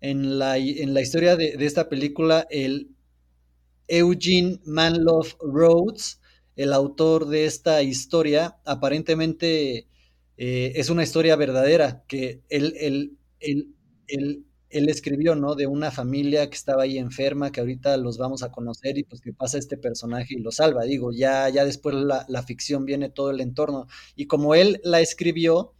en, la, en, la, historia de, esta película, el Eugene Manlove Rhodes, el autor de esta historia, aparentemente eh, es una historia verdadera, que él, él, él, él escribió, ¿no? De una familia que estaba ahí enferma, que ahorita los vamos a conocer y pues que pasa este personaje y lo salva. Digo, ya, ya después la, la ficción viene todo el entorno. Y como él la escribió,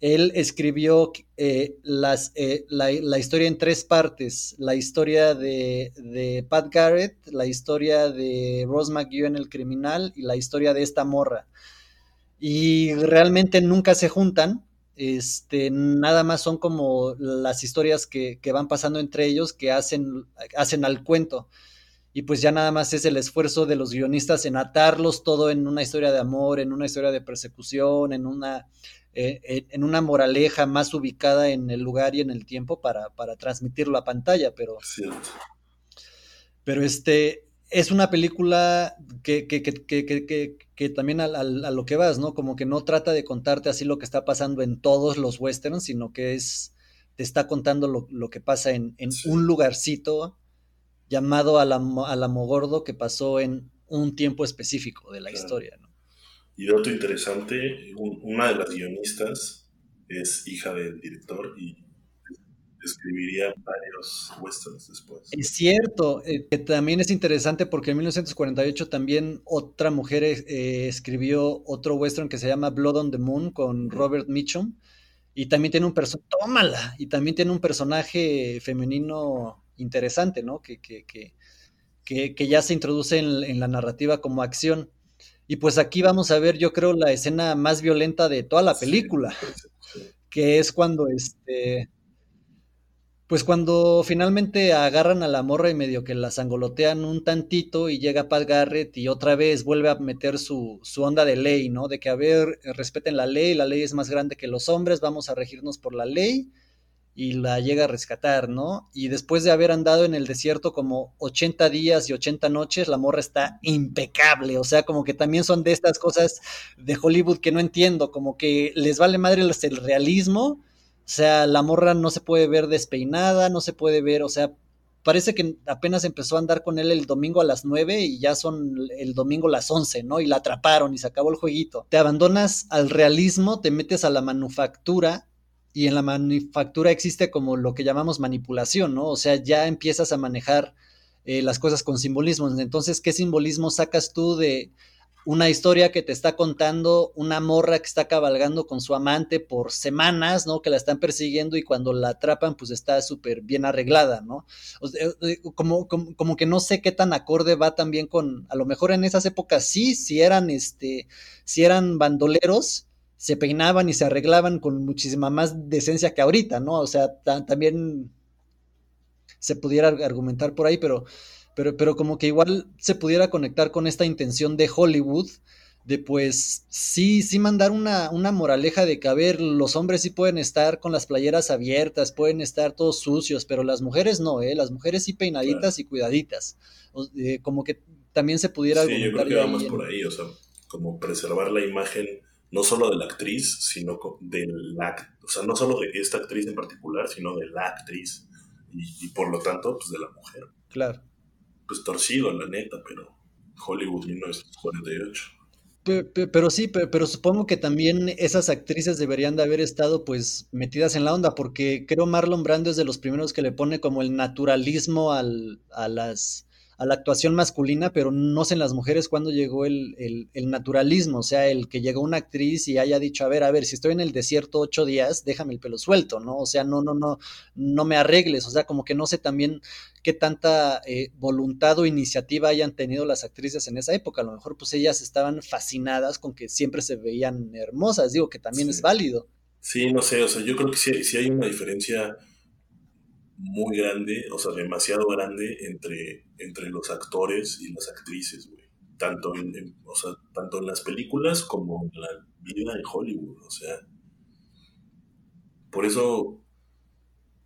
él escribió eh, las, eh, la, la, historia en tres partes. La historia de, de, Pat Garrett, la historia de Rose McGowan, el criminal, y la historia de esta morra. Y realmente nunca se juntan, este, nada más son como las historias que, van pasando entre ellos que hacen, hacen al cuento. Y pues ya nada más es el esfuerzo de los guionistas en atarlos todo en una historia de amor, en una historia de persecución, en una, eh, en una moraleja más ubicada en el lugar y en el tiempo para, para transmitirlo a pantalla. Pero, pero este, es una película que, que, que, que también a, lo que vas, ¿no? Como que no trata de contarte así lo que está pasando en todos los westerns, sino que es, te está contando lo, que pasa en, un lugarcito llamado Alamogordo que pasó en un tiempo específico de la historia, ¿no? Y otro interesante, una de las guionistas es hija del director y escribiría varios westerns después. Es cierto, eh, que también es interesante porque en 1948 también otra mujer eh, escribió otro western que se llama Blood on the Moon con Robert Mitchum y también tiene un personaje, tómala, y también tiene un personaje femenino interesante, ¿no? Que, que, que, que, ya se introduce en, la narrativa como acción. Y pues aquí vamos a ver, yo creo, la escena más violenta de toda la película, que es cuando este pues cuando finalmente agarran a la morra y medio que la sangolotean un tantito y llega Pat Garrett y otra vez vuelve a meter su, su, onda de ley, ¿no? De que, a ver, respeten la ley, la ley es más grande que los hombres, vamos a regirnos por la ley y la llega a rescatar, ¿no? Y después de haber andado en el desierto como 80 días y 80 noches, la morra está impecable, o sea, como que también son de estas cosas de Hollywood que no entiendo, como que les vale madre el realismo o sea, la morra no se puede ver despeinada, no se puede ver, o sea, parece que apenas empezó a andar con él el domingo a las 9 y ya son el domingo a las 11, ¿no? Y la atraparon y se acabó el jueguito. Te abandonas al realismo, te metes a la manufactura y en la manufactura existe como lo que llamamos manipulación, ¿no? O sea, ya empiezas a manejar eh, las cosas con simbolismos. Entonces, ¿qué simbolismo sacas tú de una historia que te está contando una morra que está cabalgando con su amante por semanas, ¿no? Que la están persiguiendo y cuando la atrapan, pues está súper bien arreglada, ¿no? Sea, eh, como, como, como, que no sé qué tan acorde va también con, a lo mejor en esas épocas sí, si eran, este, si eran bandoleros, se peinaban y se arreglaban con muchísima más decencia que ahorita, ¿no? O sea, también se pudiera argumentar por ahí, pero pero, pero como que igual se pudiera conectar con esta intención de Hollywood de pues sí, sí mandar una, una moraleja de que, a ver, los hombres sí pueden estar con las playeras abiertas, pueden estar todos sucios, pero las mujeres no, ¿eh? Las mujeres sí peinaditas claro. y cuidaditas. O, eh, como que también se pudiera... Sí, yo creo que vamos por ahí, o sea, como preservar la imagen no solo de la actriz, sino de la... O sea, no solo de esta actriz en particular, sino de la actriz y, y por lo tanto, pues de la mujer. Claro pues torcido, la neta, pero Hollywood 1948. Pero, pero sí, pero, pero, supongo que también esas actrices deberían de haber estado pues metidas en la onda, porque creo Marlon Brando es de los primeros que le pone como el naturalismo al, a las a la actuación masculina, pero no sé en las mujeres cuándo llegó el, el, el, naturalismo, o sea, el que llegó una actriz y haya dicho, a ver, a ver, si estoy en el desierto ocho días, déjame el pelo suelto, ¿no? O sea, no, no, no, no me arregles, o sea, como que no sé también qué tanta eh, voluntad o iniciativa hayan tenido las actrices en esa época, a lo mejor pues ellas estaban fascinadas con que siempre se veían hermosas, digo que también sí. es válido. Sí, no sé, o sea, yo creo que sí, sí hay una diferencia muy grande, o sea, demasiado grande entre, entre los actores y las actrices, güey. Tanto en, en, o sea, tanto en las películas como en la vida en Hollywood, o sea. Por eso,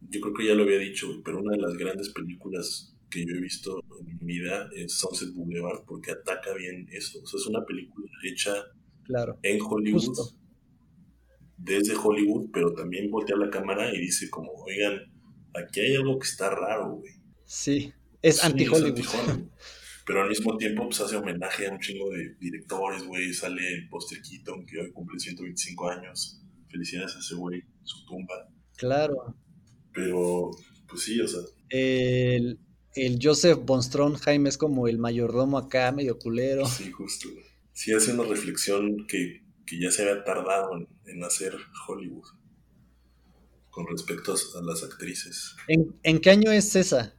yo creo que ya lo había dicho, pero una de las grandes películas que yo he visto en mi vida es Sunset Boulevard, porque ataca bien eso. O sea, es una película hecha claro, en Hollywood, justo. desde Hollywood, pero también voltea la cámara y dice como, oigan, aquí hay algo que está raro, güey. Sí, es sí, anti-Hollywood. Anti pero al mismo tiempo, pues hace homenaje a un chingo de directores, güey. Sale el Buster Keaton, que hoy cumple 125 años. Felicidades a ese güey, su tumba. Claro. Pero, pues sí, o sea. El, el Joseph Von Jaime es como el mayordomo acá, medio culero. Sí, justo. Sí, hace una reflexión que, que ya se había tardado en, en hacer Hollywood con respecto a las actrices. ¿En, ¿En, qué año es esa?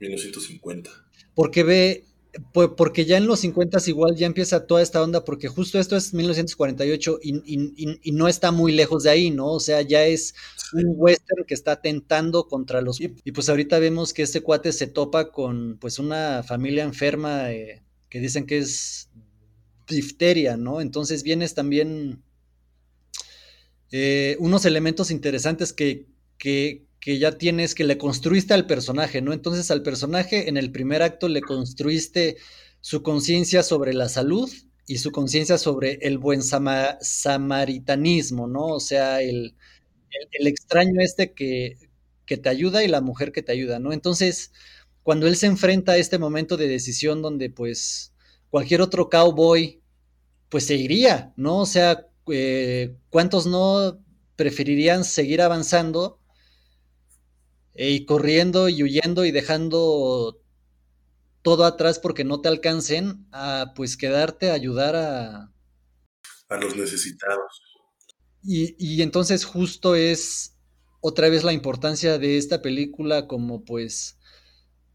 1950. Porque ve, porque ya en los 50 igual ya empieza toda esta onda, porque justo esto es 1948 y, y, y no está muy lejos de ahí, ¿no? O sea, ya es sí. un western que está tentando contra los... Y pues ahorita vemos que este cuate se topa con pues una familia enferma eh, que dicen que es difteria, ¿no? Entonces vienes también eh, unos elementos interesantes que, que, que, ya tienes, que le construiste al personaje, ¿no? Entonces al personaje en el primer acto le construiste su conciencia sobre la salud y su conciencia sobre el buen sama samaritanismo, ¿no? O sea, el, el, el extraño este que, que, te ayuda y la mujer que te ayuda, ¿no? Entonces, cuando él se enfrenta a este momento de decisión donde pues cualquier otro cowboy pues se iría, ¿no? O sea, eh, ¿cuántos no preferirían seguir avanzando eh, y corriendo y huyendo y dejando todo atrás porque no te alcancen a pues quedarte a ayudar a a los necesitados y, y entonces justo es otra vez la importancia de esta película como pues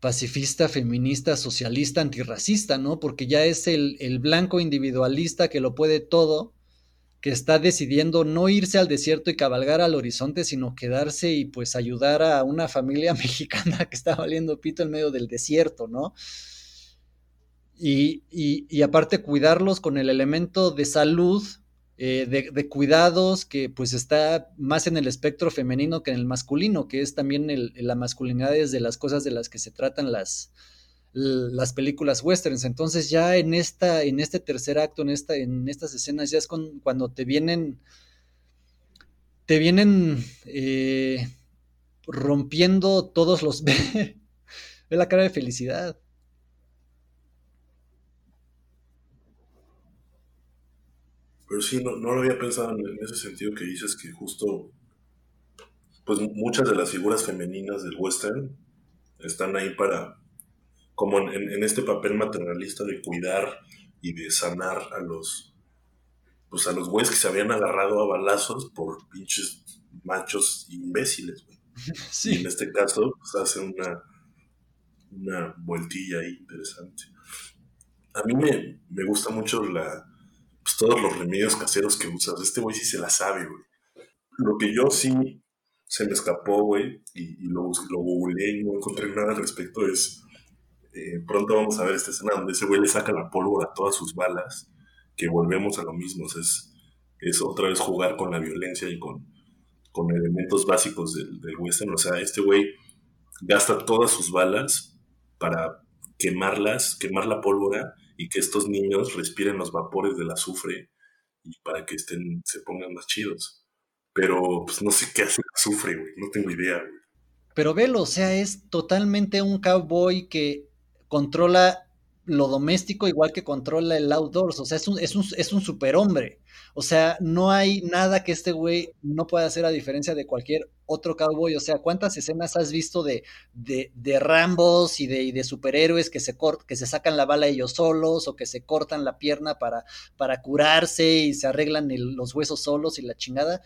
pacifista, feminista, socialista, antirracista, ¿no? Porque ya es el, el blanco individualista que lo puede todo, que está decidiendo no irse al desierto y cabalgar al horizonte, sino quedarse y pues ayudar a una familia (laughs) mexicana que está valiendo pito en medio del desierto, ¿no? Y, y, aparte cuidarlos con el elemento de salud, eh, de, cuidados, que pues está más en el espectro femenino que en el masculino, que es también la masculinidad de las cosas de las que se tratan las, las películas westerns. Entonces ya en esta, en este tercer acto, en esta, en estas escenas, ya es con, cuando te vienen, te vienen eh, rompiendo todos los (laughs) ve la cara de felicidad. Pero sí, no, no lo había pensado en, en, ese sentido que dices que justo, pues muchas de las figuras femeninas del western están ahí para, como en, en este papel maternalista de cuidar y de sanar a los, pues a los güeyes que se habían agarrado a balazos por pinches machos imbéciles, güey. (laughs) Y Sí, en este caso, pues hace una, una vueltilla ahí interesante. A mí me, me gusta mucho la, pues, todos los remedios caseros que usas. Este güey sí se la sabe, güey. Lo que yo sí se me escapó, güey, y, y lo, lo googleé y no encontré nada al respecto, es eh, pronto vamos a ver esta escena donde ese güey le saca la pólvora a todas sus balas, que volvemos a lo mismo, es, es otra vez jugar con la violencia y con, con elementos básicos del, del western, o sea, este güey gasta todas sus balas para quemarlas, quemar la pólvora y que estos niños respiren los vapores del azufre y para que estén, se pongan más chidos. Pero pues no sé qué hace el azufre, güey, no tengo idea, güey. pero velo, o sea, es totalmente un cowboy que controla lo doméstico igual que controla el outdoors, o sea, es un, es un, es un superhombre. O sea, no hay nada que este güey no pueda hacer a diferencia de cualquier otro cowboy. O sea, ¿cuántas escenas has visto de, de, de Rambos y de, y de superhéroes que se, cort, que se sacan la bala ellos solos o que se cortan la pierna para, para curarse y se arreglan los huesos solos y la chingada?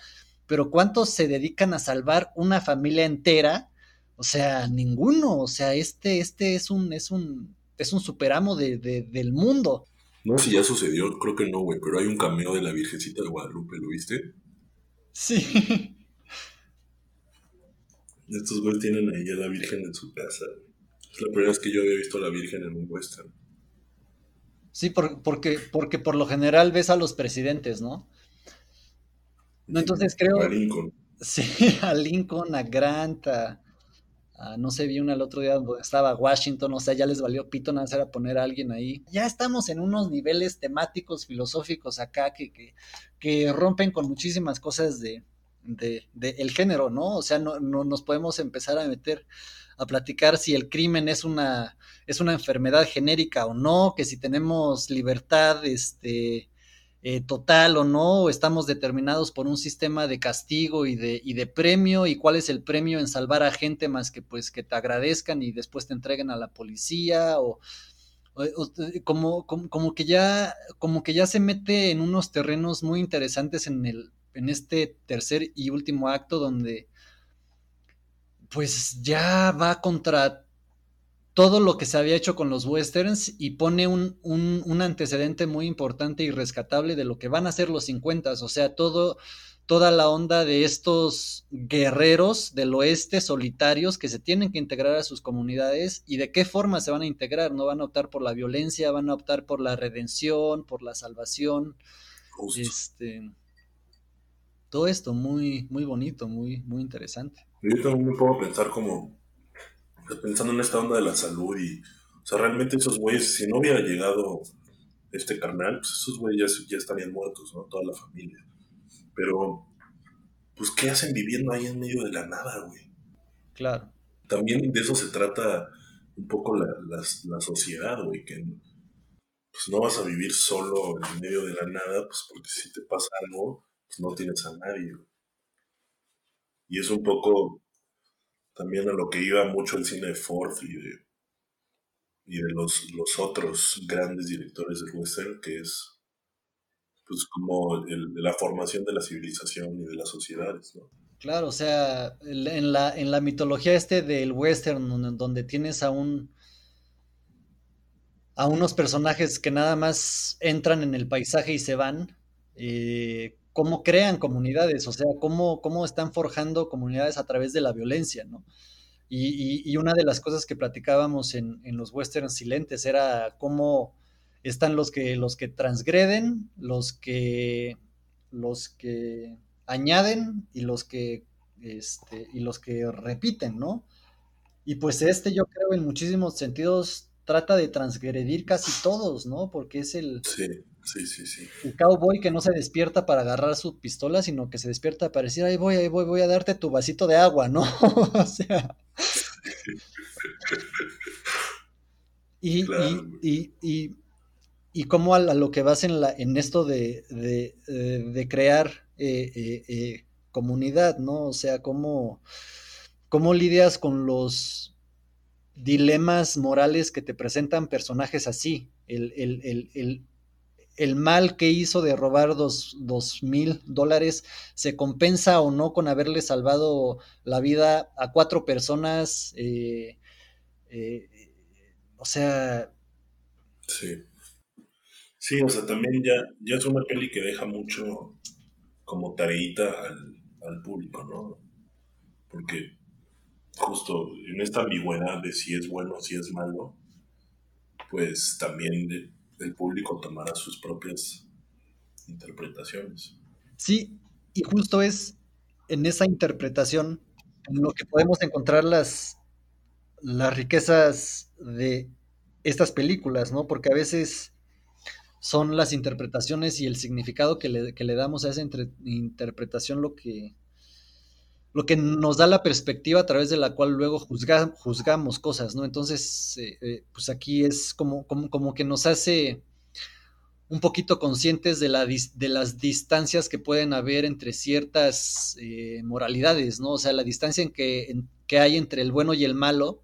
Pero ¿cuántos se dedican a salvar una familia entera? O sea, ninguno. O sea, este, este es un, es un, es un superamo de, de, del mundo. No sé si ya sucedió, creo que no, güey, pero hay un cameo de la Virgencita de Guadalupe, ¿lo viste? Sí. (laughs) Estos güeyes tienen ahí a la Virgen en su casa. Es la primera vez que yo había visto a la Virgen en un western. Sí, por, porque, porque por lo general ves a los presidentes, ¿no? No, entonces creo. A Lincoln. (laughs) Sí, a Lincoln, a Grant, a, a no sé, vi una el otro día donde estaba Washington, o sea, ya les valió pito nada más era poner a alguien ahí. Ya estamos en unos niveles temáticos, filosóficos acá que, que, que rompen con muchísimas cosas de, de, de el género, ¿no? O sea, no, no nos podemos empezar a meter a platicar si el crimen es una, es una enfermedad genérica o no, que si tenemos libertad, este, eh, total o no, o estamos determinados por un sistema de castigo y de, y de premio, y cuál es el premio en salvar a gente más que pues que te agradezcan y después te entreguen a la policía, o, o, o como, como, como, que ya, como que ya se mete en unos terrenos muy interesantes en, el, en este tercer y último acto donde pues ya va contra todo lo que se había hecho con los westerns y pone un, un, un, antecedente muy importante y rescatable de lo que van a ser los 50, o sea, todo, toda la onda de estos guerreros del oeste solitarios que se tienen que integrar a sus comunidades y de qué forma se van a integrar, no van a optar por la violencia, van a optar por la redención, por la salvación, Justo. este todo esto muy, muy bonito, muy, muy interesante. Yo también me puedo pensar como pensando en esta onda de la salud y, o sea, realmente esos güeyes, si no hubiera llegado este carnal, pues esos güeyes ya, ya, estarían muertos, ¿no? Toda la familia. Pero, pues, ¿qué hacen viviendo ahí en medio de la nada, güey? Claro. También de eso se trata un poco la, la, la sociedad, güey, que pues no vas a vivir solo en medio de la nada, pues porque si te pasa algo, pues no tienes a nadie, güey. Y es un poco también a lo que iba mucho el cine de Ford y de, y de los, los otros grandes directores del western, que es pues como la formación de la civilización y de las sociedades, ¿no? Claro, o sea, en la, en la mitología este del western, donde, donde tienes a un a unos personajes que nada más entran en el paisaje y se van, eh, cómo crean comunidades, o sea, cómo, cómo están forjando comunidades a través de la violencia, ¿no? Y, y, y una de las cosas que platicábamos en, en, los westerns silentes era cómo están los que, los que transgreden, los que, los que añaden y los que, este, y los que repiten, ¿no? Y pues este yo creo en muchísimos sentidos trata de transgredir casi todos, ¿no? Porque es el, sí, sí, sí, sí. el cowboy que no se despierta para agarrar su pistola, sino que se despierta para decir, ahí voy, ahí voy, voy a darte tu vasito de agua, ¿no? (laughs) o sea. y, claro. y, y, y, y cómo a, lo que vas en, la, en esto de, de, de crear eh, eh, eh, comunidad, ¿no? O sea, cómo, cómo lidias con los dilemas morales que te presentan personajes así. El, el, el, el mal que hizo de robar dos, dos mil dólares se compensa o no con haberle salvado la vida a cuatro personas. Eh, eh, o sea. Sí. Sí, o sea, también ya, ya es una peli que deja mucho como tareita al, al público, ¿no? Porque justo en esta ambigüedad de si es bueno o si es malo, pues también el público tomará sus propias interpretaciones. Sí, y justo es en esa interpretación en lo que podemos encontrar las, las riquezas de estas películas, ¿no? Porque a veces son las interpretaciones y el significado que le, que le damos a esa interpretación lo que, lo que nos da la perspectiva a través de la cual luego juzga- juzgamos cosas, ¿no? Entonces, eh, eh, pues aquí es como, como, como que nos hace un poquito conscientes de, la, de las distancias que pueden haber entre ciertas eh, moralidades, ¿no? O sea, la distancia que, que hay entre el bueno y el malo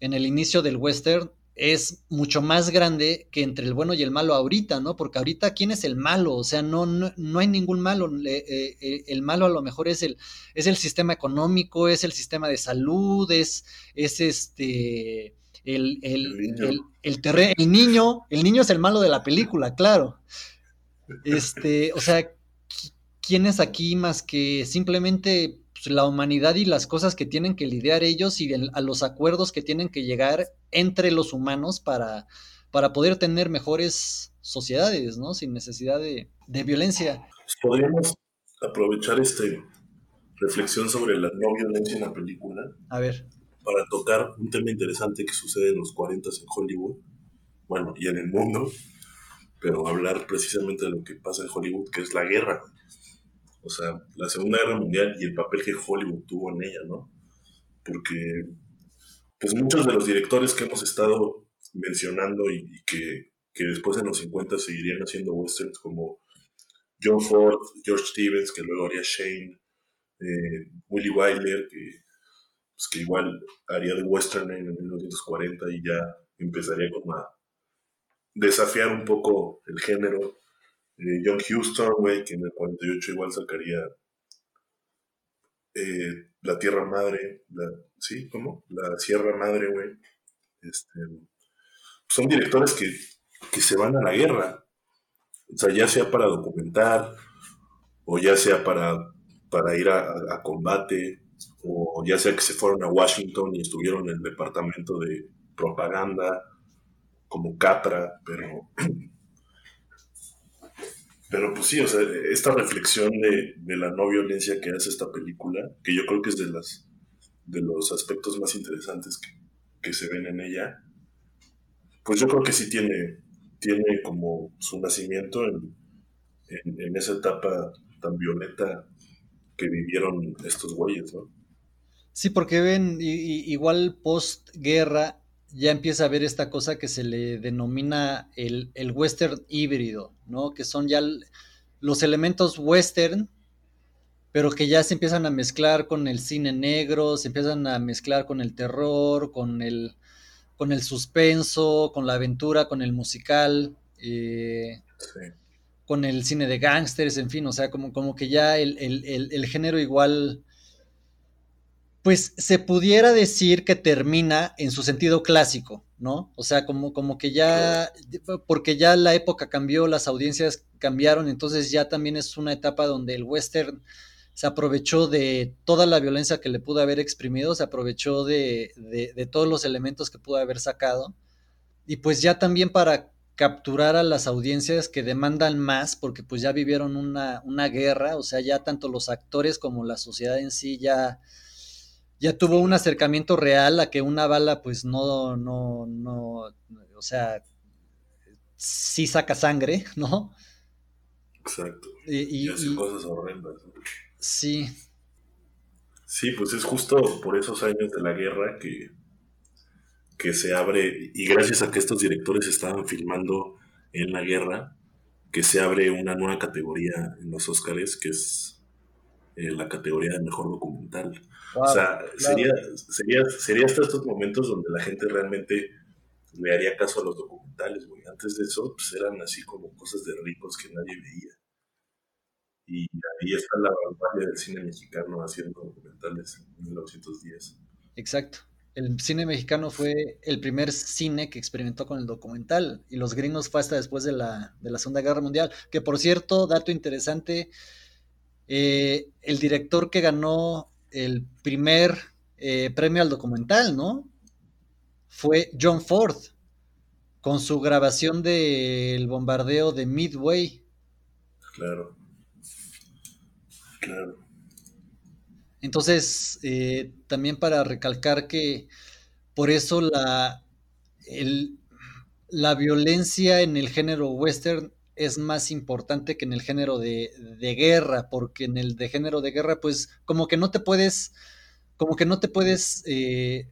en el inicio del western es mucho más grande que entre el bueno y el malo ahorita, ¿no? Porque ahorita, ¿quién es el malo? O sea, no, no, no hay ningún malo. Le- eh, eh, el malo a lo mejor es el, es el sistema económico, es el sistema de salud, es, es este, el, el, El niño. el, niño, el niño es el malo de la película, claro. Este, o sea, qui- ¿quién es aquí más que simplemente pues, la humanidad y las cosas que tienen que lidiar ellos y el- a los acuerdos que tienen que llegar entre los humanos para, para poder tener mejores sociedades, ¿no? Sin necesidad de, de violencia. Pues podríamos aprovechar esta reflexión sobre la no violencia en la película A ver, para tocar un tema interesante que sucede en los 40 en Hollywood, bueno, y en el mundo, pero hablar precisamente de lo que pasa en Hollywood, que es la guerra. O sea, la Segunda Guerra Mundial y el papel que Hollywood tuvo en ella, ¿no? Porque, pues muchos de los directores que hemos estado mencionando y, que, que después en los 50 seguirían haciendo westerns como John Ford, George Stevens, que luego haría Shane, eh, Willy que, pues, que igual haría de western en 1940 y ya empezaría como a desafiar un poco el género. Eh, John Huston, güey, que en el 48 igual sacaría eh, La Tierra Madre, ¿sí? ¿Cómo? La Sierra Madre, güey. Este, son directores que, que se van a la guerra. O sea, ya sea para documentar, o ya sea para, para ir a, a- a combate, o ya sea que se fueron a Washington y estuvieron en el departamento de propaganda, como Catra, pero. (clears throat) Pero pues sí, o sea, esta reflexión de, de la no violencia que hace esta película, que yo creo que es de las de los aspectos más interesantes que, que se ven en ella, pues yo creo que sí tiene, tiene como su nacimiento en, en, esa etapa tan violenta que vivieron estos güeyes, ¿no? Sí, porque ven, i- igual postguerra ya empieza a haber esta cosa que se le denomina el, el western híbrido, ¿no? Que son ya los elementos western, pero que ya se empiezan a mezclar con el cine negro, se empiezan a mezclar con el terror, con el, con el suspenso, con la aventura, con el musical, eh, Sí. con el cine de gángsters, en fin, o sea, como, como que ya el, el- el- el género igual, pues se pudiera decir que termina en su sentido clásico, ¿no? O sea, como, como que ya, porque ya la época cambió, las audiencias cambiaron, entonces ya también es una etapa donde el western se aprovechó de toda la violencia que le pudo haber exprimido, se aprovechó de, de- de todos los elementos que pudo haber sacado, y pues ya también para capturar a las audiencias que demandan más, porque pues ya vivieron una, una guerra, o sea, ya tanto los actores como la sociedad en sí ya, ya tuvo un acercamiento real a que una bala pues no, no, no, o sea, sí saca sangre, (laughs) ¿no? Exacto. Y, y- Y hace y- cosas horrendas. ¿no? sí, Sí, pues es justo por esos años de la guerra que, que se abre, y gracias a que estos directores estaban filmando en la guerra, que se abre una nueva categoría en los Óscares, que es eh, la categoría de mejor documental. wow, o sea, claro. sería, sería, sería hasta estos momentos donde la gente realmente le haría caso a los documentales, güey. Antes de eso, pues eran así como cosas de ricos que nadie veía. Y ahí está la vanguardia del cine mexicano haciendo documentales en 1910. Exacto. El cine mexicano fue el primer cine que experimentó con el documental y los gringos fue hasta después de la, de la Segunda Guerra Mundial. Que por cierto, dato interesante, eh, el director que ganó el primer eh, premio al documental, ¿no? Fue John Ford, con su grabación del bombardeo de Midway. Claro. Claro. Entonces, eh, también para recalcar que por eso la, el- la violencia en el género western es más importante que en el género de, de guerra, porque en el de género de guerra, pues como que no te puedes, como que no te puedes eh,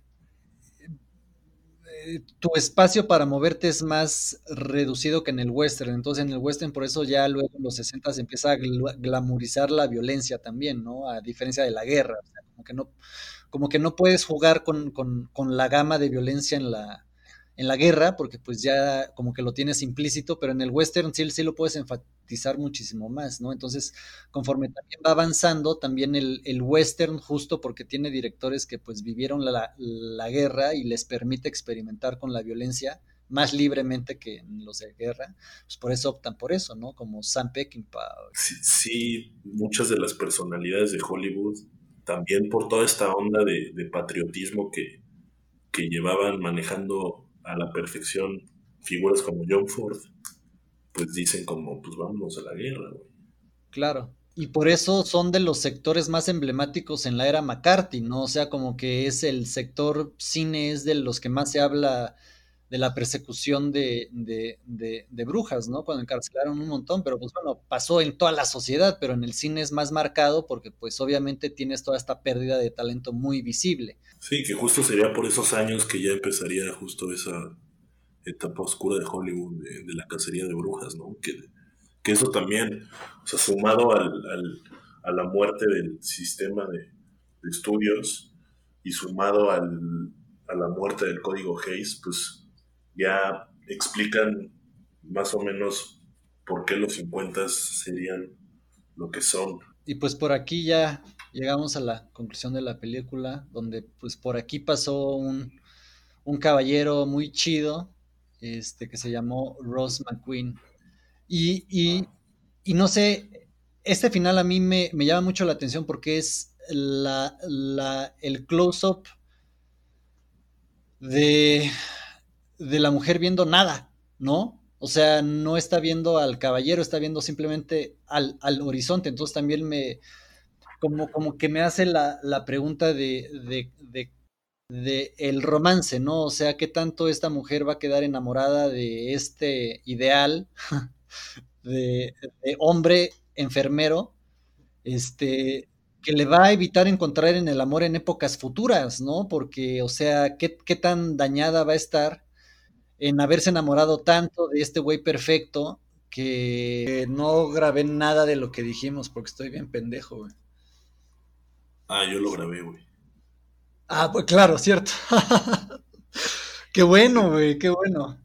eh, tu espacio para moverte es más reducido que en el western. Entonces, en el western, por eso ya luego en los 60 se empieza a gla- glamorizar la violencia también, ¿no? A diferencia de la guerra. O sea, como que no, como que no puedes jugar con, con- con la gama de violencia en la, en la guerra, porque pues ya como que lo tienes implícito, pero en el western sí, sí lo puedes enfatizar muchísimo más, ¿no? Entonces, conforme también va avanzando, también el, el western, justo porque tiene directores que pues vivieron la, la guerra y les permite experimentar con la violencia más libremente que en los de guerra, pues por eso optan por eso, ¿no? Como Sam Peckinpah. Sí, sí, muchas de las personalidades de Hollywood, también por toda esta onda de, de patriotismo que, que llevaban manejando a la perfección figuras como John Ford, pues dicen como, pues vámonos a la guerra, güey. Claro. Y por eso son de los sectores más emblemáticos en la era McCarthy, ¿no? O sea, como que es el sector cine, es de los que más se habla de la persecución de, de, de, de brujas, ¿no? Cuando encarcelaron un montón, pero pues bueno, pasó en toda la sociedad, pero en el cine es más marcado porque pues obviamente tienes toda esta pérdida de talento muy visible. Sí, que justo sería por esos años que ya empezaría justo esa etapa oscura de Hollywood, de, la cacería de brujas, ¿no? Que, que eso también, sumado al, al- a la muerte del sistema de, de estudios y sumado al, a la muerte del código Hayes, pues ya explican más o menos por qué los 50 serían lo que son. Y pues por aquí ya llegamos a la conclusión de la película, donde pues por aquí pasó un, un caballero muy chido, este, que se llamó Ross McQueen. Y, y, y no sé, este final a mí me, me llama mucho la atención porque es la, la, el close-up de, de la mujer viendo nada, ¿no? O sea, no está viendo al caballero, está viendo simplemente al, al horizonte. Entonces también me, como, como que me hace la, la pregunta de, de, de, el romance, ¿no? O sea, ¿qué tanto esta mujer va a quedar enamorada de este ideal (laughs) de, de hombre enfermero, este, que le va a evitar encontrar en el amor en épocas futuras, ¿no? Porque, o sea, ¿qué, qué tan dañada va a estar en haberse enamorado tanto de este güey perfecto que no grabé nada de lo que dijimos porque estoy bien pendejo, güey. Ah, yo lo grabé, güey. Ah, pues claro, cierto. (laughs) qué bueno, güey, qué bueno.